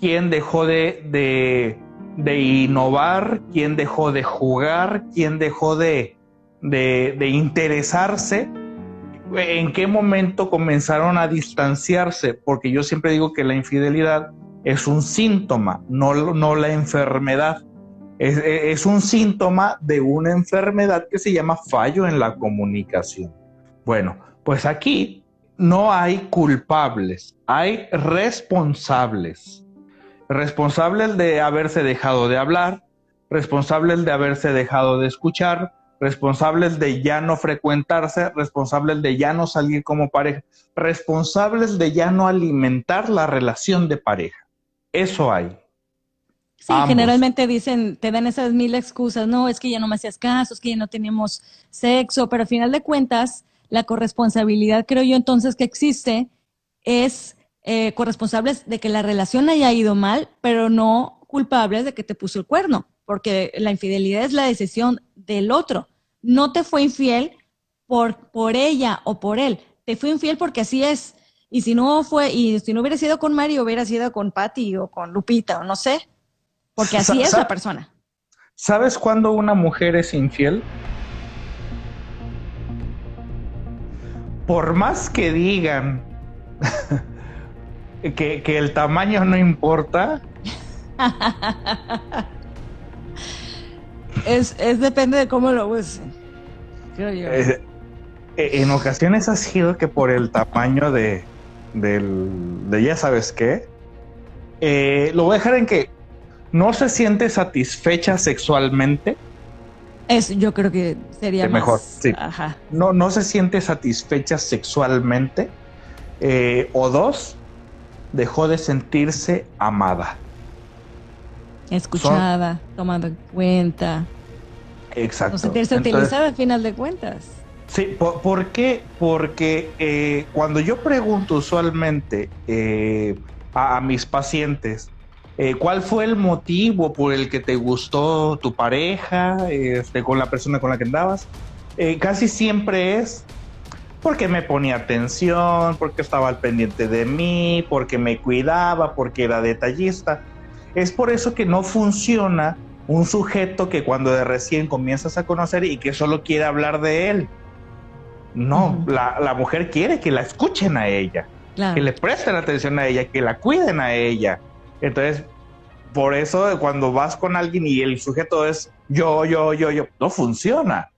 ¿Quién dejó de, de, de innovar? ¿Quién dejó de jugar? ¿Quién dejó de, de interesarse? en qué momento comenzaron a distanciarse, porque yo siempre digo que la infidelidad es un síntoma, no, no la enfermedad. Es, es, un síntoma de una enfermedad que se llama fallo en la comunicación. Bueno, pues aquí no hay culpables, hay responsables. Responsables de haberse dejado de hablar, responsables de haberse dejado de escuchar, responsables de ya no frecuentarse, responsables de ya no salir como pareja, responsables de ya no alimentar la relación de pareja. Eso hay. Sí, generalmente dicen, te dan esas mil excusas, no, es que ya no me hacías caso, es que ya no teníamos sexo, pero al final de cuentas, la corresponsabilidad, creo yo entonces que existe, es eh, corresponsables de que la relación haya ido mal, pero no culpables de que te puso el cuerno, porque la infidelidad es la decisión del otro no te fue infiel por, por ella o por él, te fue infiel porque así es. Y si no fue, y si no hubiera sido con Mario, hubiera sido con Patty o con Lupita, o no sé, porque así es la persona. ¿Sabes cuándo una mujer es infiel? Por más que digan que, el tamaño no importa. es, depende de cómo lo usen. Eh, en ocasiones ha sido que por el tamaño de, de ya sabes qué, eh, lo voy a dejar en que no se siente satisfecha sexualmente. Es, yo creo que sería mejor. Sí. No, no se siente satisfecha sexualmente. Eh, o dos, dejó de sentirse amada. Escuchada, tomada en cuenta. Exacto. No sentirse utilizada al final de cuentas. Sí, ¿por, qué? Porque eh, cuando yo pregunto usualmente eh, a, mis pacientes, eh, ¿cuál fue el motivo por el que te gustó tu pareja este, con la persona con la que andabas? casi siempre es porque me ponía atención, porque estaba al pendiente de mí, porque me cuidaba, porque era detallista. Es por eso que no funciona un sujeto que cuando de recién comienzas a conocer y que solo quiere hablar de él. No, la, mujer quiere que la escuchen a ella, que le presten atención a ella, que la cuiden a ella. Entonces, por eso cuando vas con alguien y el sujeto es yo, yo, yo, yo, no funciona.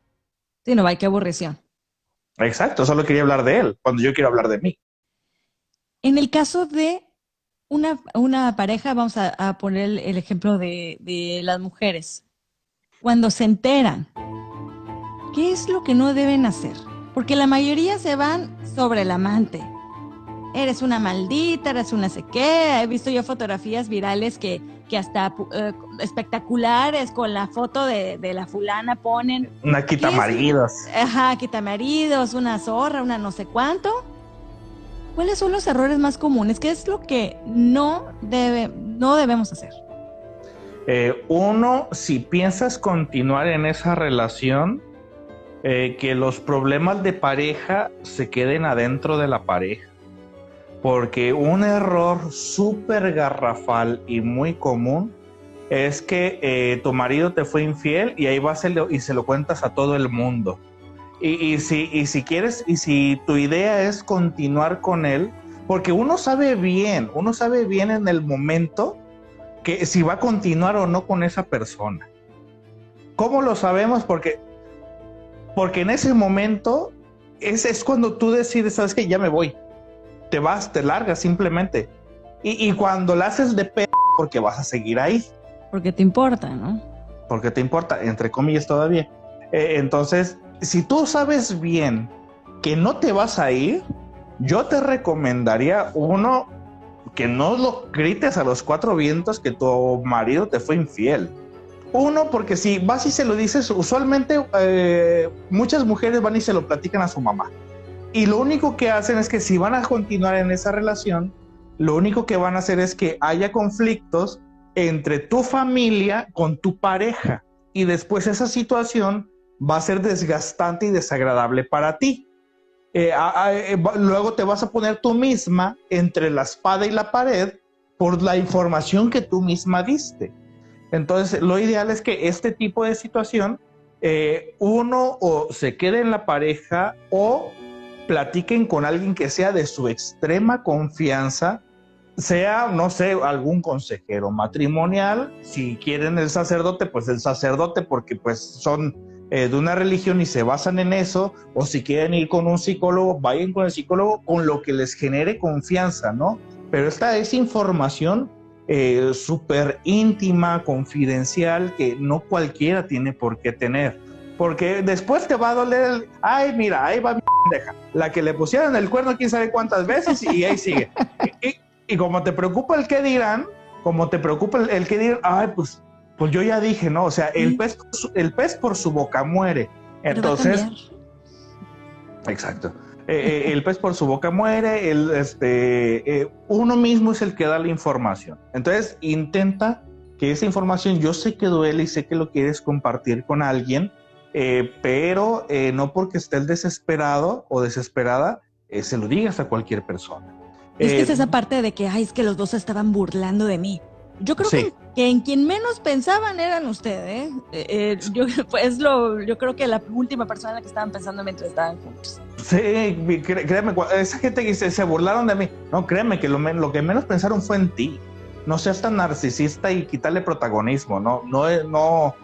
Sí, no, hay que aburrición. Exacto, solo quería hablar de él, cuando yo quiero hablar de mí. En el caso de una, una pareja, vamos a, poner el, ejemplo de, de las mujeres. Cuando se enteran, ¿qué es lo que no deben hacer? Porque la mayoría se van sobre el amante. Eres una maldita, eres una sé He visto yo fotografías virales que, que hasta eh, espectaculares con la foto de, la fulana ponen. Una quita maridos. Ajá, quita maridos, una zorra, una no sé cuánto. ¿Cuáles son los errores más comunes? ¿Qué es lo que no, debe, no debemos hacer? Eh, uno, si piensas continuar en esa relación, eh, que los problemas de pareja se queden adentro de la pareja. Porque un error súper garrafal y muy común es que eh, tu marido te fue infiel y ahí vas y se lo cuentas a todo el mundo. Y, si, y si quieres, y si tu idea es continuar con él, porque uno sabe bien, uno sabe bien en el momento que si va a continuar o no con esa persona. ¿Cómo lo sabemos? Porque porque en ese momento es, es cuando tú decides, sabes que ya me voy. Te vas, te largas simplemente. Y, cuando la haces de p porque vas a seguir ahí. Porque te importa, ¿no? Porque te importa, entre comillas todavía. Eh, entonces, si tú sabes bien que no te vas a ir, yo te recomendaría uno que no lo grites a los cuatro vientos que tu marido te fue infiel. Uno, porque si vas y se lo dices, usualmente eh, muchas mujeres van y se lo platican a su mamá. Y lo único que hacen es que si van a continuar en esa relación, lo único que van a hacer es que haya conflictos entre tu familia con tu pareja. Y después esa situación va a ser desgastante y desagradable para ti. Eh, eh, luego te vas a poner tú misma entre la espada y la pared por la información que tú misma diste. Entonces, lo ideal es que este tipo de situación, eh, uno o se quede en la pareja o platiquen con alguien que sea de su extrema confianza, sea, no sé, algún consejero matrimonial, si quieren el sacerdote, pues el sacerdote, porque pues son eh, de una religión y se basan en eso, o si quieren ir con un psicólogo, vayan con el psicólogo con lo que les genere confianza, ¿no? Pero esta es información eh, súper íntima, confidencial, que no cualquiera tiene por qué tener. Porque después te va a doler el, ay, mira, ahí va mi pendeja, la que le pusieron el cuerno quién sabe cuántas veces y ahí sigue. y, como te preocupa el que dirán, como te preocupa el, que dirán, ay, pues, pues yo ya dije, ¿no? O sea, el, pez, el pez por su boca muere. Entonces, exacto. Eh, eh, el pez por su boca muere, el, este, eh, uno mismo es el que da la información. Entonces, intenta que esa información, yo sé que duele y sé que lo quieres compartir con alguien, pero no porque estés desesperado o desesperada, se lo digas a cualquier persona. Es que es esa parte de que, ay, es que los dos estaban burlando de mí. Yo creo que, en quien menos pensaban eran ustedes, ¿eh? yo, pues lo, yo creo que la última persona en la que estaban pensando mientras estaban juntos. Sí, créeme, esa gente que se, burlaron de mí. No, créeme que lo, lo, que menos pensaron fue en ti. No seas tan narcisista y quitarle protagonismo. No, no, no,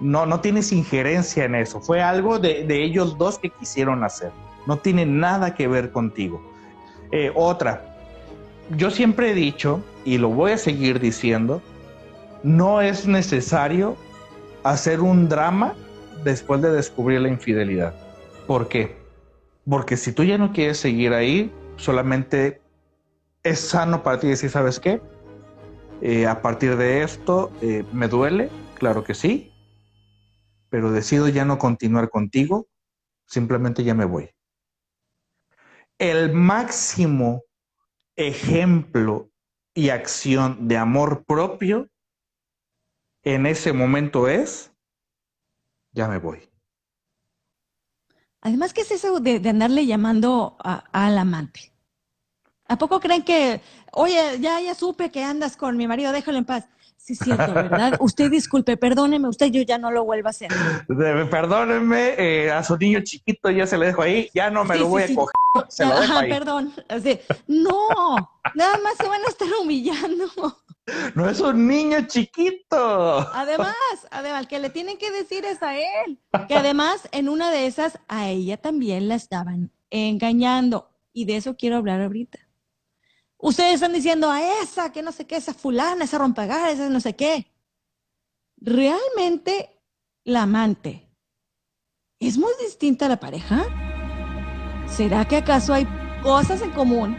no, no tienes injerencia en eso. Fue algo de, de ellos dos que quisieron hacer. No tiene nada que ver contigo. Eh, otra, yo siempre he dicho, y lo voy a seguir diciendo, no es necesario hacer un drama después de descubrir la infidelidad. ¿Por qué? Porque si tú ya no quieres seguir ahí, solamente es sano para ti decir, ¿sabes qué? Eh, a partir de esto eh, me duele, claro que sí, pero decido ya no continuar contigo, simplemente ya me voy. El máximo ejemplo y acción de amor propio en ese momento es, ya me voy. Además, ¿qué es eso de, andarle llamando al amante? ¿A poco creen que, oye, ya, ya supe que andas con mi marido, déjalo en paz? Sí, es cierto, ¿verdad? usted disculpe, perdóneme, usted yo ya no lo vuelvo a hacer. Perdóneme, eh, a su niño chiquito ya se le dejo ahí, ya no me lo voy a coger. Se lo dejo ahí. perdón. no, nada más se van a estar humillando. No es un niño chiquito. Además, además, que le tienen que decir es a él. Que además, en una de esas, a ella también la estaban engañando. Y de eso quiero hablar ahorita. Ustedes están diciendo a esa, que no sé qué, esa fulana, esa rompagar, esa no sé qué. ¿Realmente la amante es muy distinta a la pareja? ¿Será que acaso hay cosas en común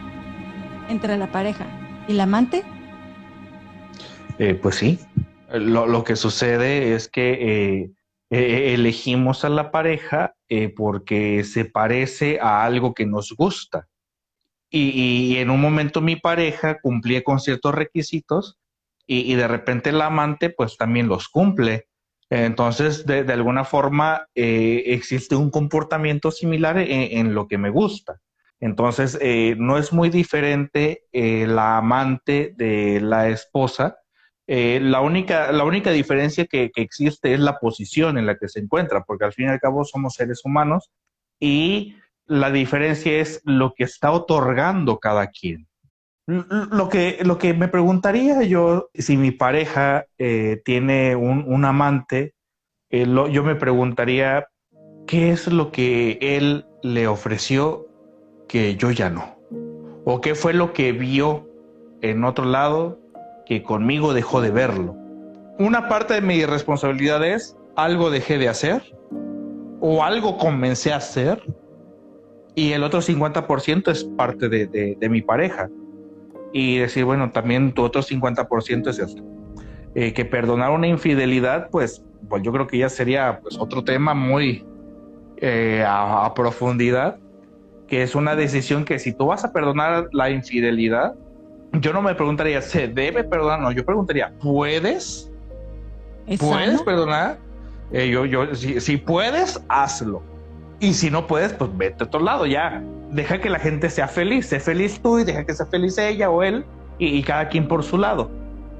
entre la pareja y la amante? Eh, pues sí, lo, que sucede es que eh, eh, elegimos a la pareja porque se parece a algo que nos gusta. Y, en un momento mi pareja cumplía con ciertos requisitos y, de repente el amante pues también los cumple. Entonces, de, alguna forma, existe un comportamiento similar en, lo que me gusta. Entonces, no es muy diferente la amante de la esposa eh, la, única, la única diferencia que, existe es la posición en la que se encuentra, porque al fin y al cabo somos seres humanos y la diferencia es lo que está otorgando cada quien. Lo que, lo que me preguntaría yo, si mi pareja eh, tiene un, amante, eh, yo me preguntaría qué es lo que él le ofreció que yo ya no. O qué fue lo que vio en otro lado que conmigo dejó de verlo. Una parte de mi responsabilidad es algo dejé de hacer o algo comencé a hacer y el otro 50% es parte de, mi pareja. Y decir, bueno, también tu otro 50% es esto. Eh, que perdonar una infidelidad, pues, pues yo creo que ya sería pues, otro tema muy eh, a, a profundidad, que es una decisión que si tú vas a perdonar la infidelidad, yo no me preguntaría, ¿se debe perdonar? No, yo preguntaría, ¿puedes? ¿Puedes perdonar? Eh, yo, yo, si, puedes, hazlo. Y si no puedes, pues vete a otro lado, ya. Deja que la gente sea feliz. Sé feliz tú y deja que sea feliz ella o él y, cada quien por su lado.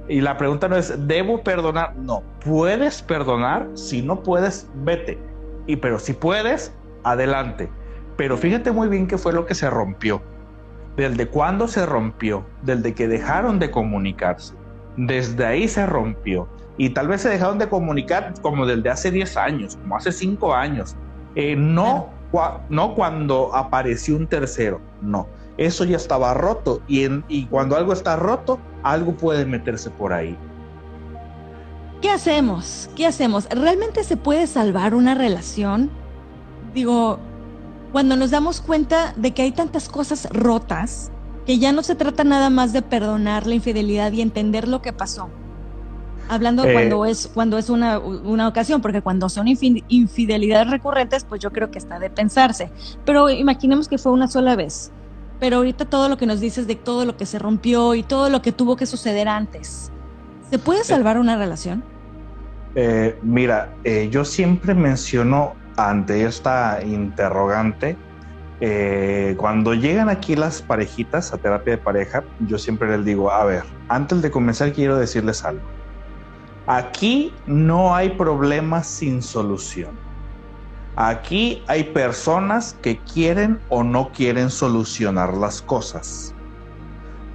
Y la pregunta no es, ¿debo perdonar? No, puedes perdonar. Si no puedes, vete. Y pero si puedes, adelante. Pero fíjate muy bien qué fue lo que se rompió desde cuándo se rompió, desde que dejaron de comunicarse. Desde ahí se rompió. Y tal vez se dejaron de comunicar como desde hace 10 años, como hace 5 años. Eh, no, no cuando apareció un tercero, no. Eso ya estaba roto y, y cuando algo está roto, algo puede meterse por ahí. ¿Qué hacemos? ¿Qué hacemos? ¿Realmente se puede salvar una relación? Digo, cuando nos damos cuenta de que hay tantas cosas rotas, que ya no se trata nada más de perdonar la infidelidad y entender lo que pasó. Hablando eh, cuando es, cuando es una, una, ocasión, porque cuando son infidelidades recurrentes, pues yo creo que está de pensarse. Pero imaginemos que fue una sola vez. Pero ahorita todo lo que nos dices de todo lo que se rompió y todo lo que tuvo que suceder antes, ¿se puede eh, salvar una relación? Eh, mira, yo siempre menciono ante esta interrogante, eh, cuando llegan aquí las parejitas a terapia de pareja, yo siempre les digo, a ver, antes de comenzar quiero decirles algo. Aquí no hay problemas sin solución. Aquí hay personas que quieren o no quieren solucionar las cosas.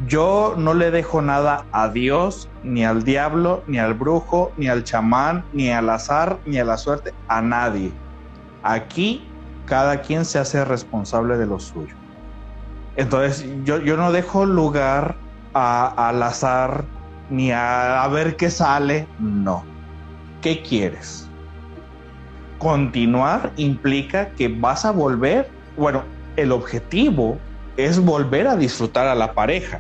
Yo no le dejo nada a Dios, ni al diablo, ni al brujo, ni al chamán, ni al azar, ni a la suerte, a nadie. Aquí cada quien se hace responsable de lo suyo. Entonces yo, yo no dejo lugar al azar ni a ver qué sale, no. ¿Qué quieres? Continuar implica que vas a volver, bueno, el objetivo es volver a disfrutar a la pareja.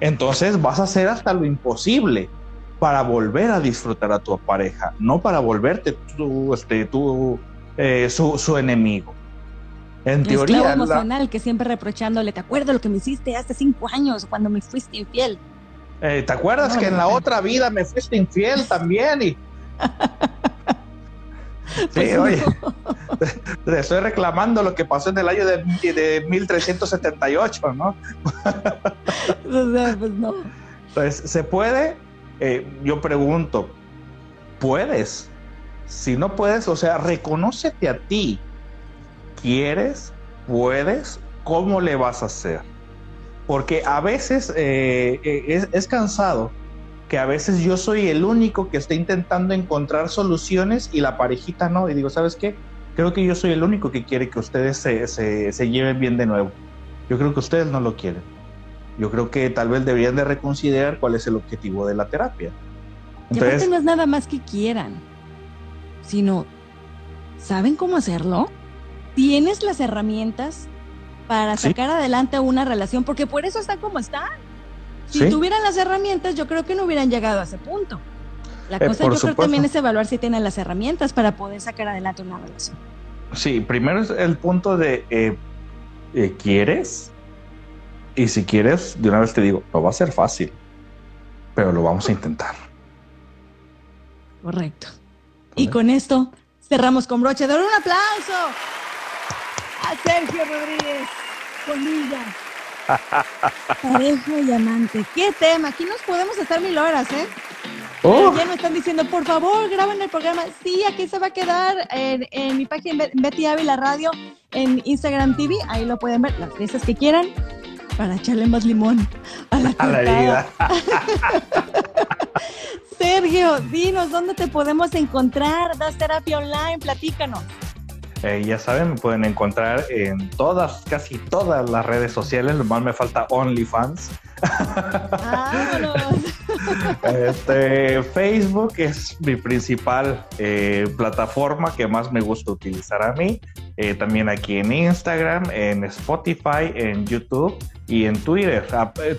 Entonces vas a hacer hasta lo imposible para volver a disfrutar a tu pareja, no para volverte tu, este, tu, eh, su, enemigo. En teoría. emocional que siempre reprochándole, ¿te acuerdas lo que me hiciste hace cinco años cuando me fuiste infiel? Eh, ¿Te acuerdas que en la otra vida me fuiste infiel también? Y... Sí, pues oye, estoy reclamando lo que pasó en el año de, de 1378, ¿no? o sea, pues no. Entonces, ¿se puede? Eh, yo pregunto, ¿puedes? Si no puedes, o sea, reconócete a ti. ¿Quieres? ¿Puedes? ¿Cómo le vas a hacer? Porque a veces eh, eh, es, es cansado que a veces yo soy el único que está intentando encontrar soluciones y la parejita no. Y digo, ¿sabes qué? Creo que yo soy el único que quiere que ustedes se, lleven bien de nuevo. Yo creo que ustedes no lo quieren. Yo creo que tal vez deberían de reconsiderar cuál es el objetivo de la terapia. Entonces, no es nada más que quieran, sino, ¿saben cómo hacerlo? ¿Tienes las herramientas para sacar adelante una relación? Porque por eso están como están. Si tuvieran las herramientas, yo creo que no hubieran llegado a ese punto. La eh, cosa yo creo también es evaluar si tienen las herramientas para poder sacar adelante una relación. Sí, primero es el punto de eh, eh, ¿quieres? Y si quieres, de una vez te digo, no va a ser fácil, pero lo vamos a intentar. Correcto. Y con esto cerramos con broche de oro. Un aplauso a Sergio Rodríguez Conilla. Pareja y amante. ¿Qué tema? Aquí nos podemos estar mil horas, ¿eh? Oh. Ya nos están diciendo, por favor, graben el programa. Sí, aquí se va a quedar en, mi página Betty Ávila Radio, en Instagram TV. Ahí lo pueden ver las veces que quieran para echarle más limón a la, a Sergio, dinos dónde te podemos encontrar. Das terapia online, platícanos. Eh, ya saben, me pueden encontrar en todas, casi todas las redes sociales. Lo más me falta OnlyFans. este, Facebook es mi principal eh, plataforma que más me gusta utilizar a mí. Eh, también aquí en Instagram, en Spotify, en YouTube y en Twitter.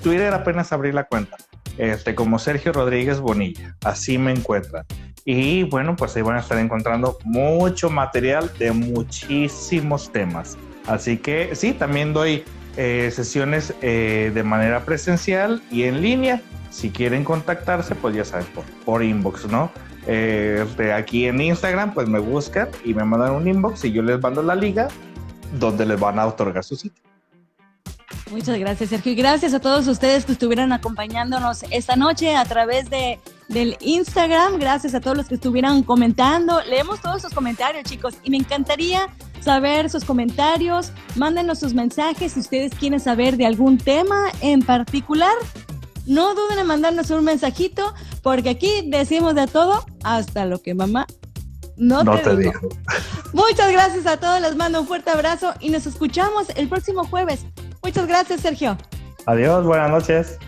Twitter apenas abrí la cuenta. Este, como Sergio Rodríguez Bonilla. Así me encuentran. Y bueno, pues ahí van a estar encontrando mucho material de muchísimos temas. Así que sí, también doy eh, sesiones eh, de manera presencial y en línea. Si quieren contactarse, pues ya saben, por, inbox, ¿no? Eh, de aquí en Instagram, pues me buscan y me mandan un inbox y yo les mando la liga donde les van a otorgar su sitio. Muchas gracias, Sergio. Y gracias a todos ustedes que estuvieron acompañándonos esta noche a través de, del Instagram. Gracias a todos los que estuvieron comentando. Leemos todos sus comentarios, chicos. Y me encantaría saber sus comentarios. Mándenos sus mensajes si ustedes quieren saber de algún tema en particular. No duden en mandarnos un mensajito, porque aquí decimos de todo hasta lo que mamá no, te, dijo. Muchas gracias a todos, les mando un fuerte abrazo y nos escuchamos el próximo jueves. Muchas gracias, Sergio. Adiós, buenas noches.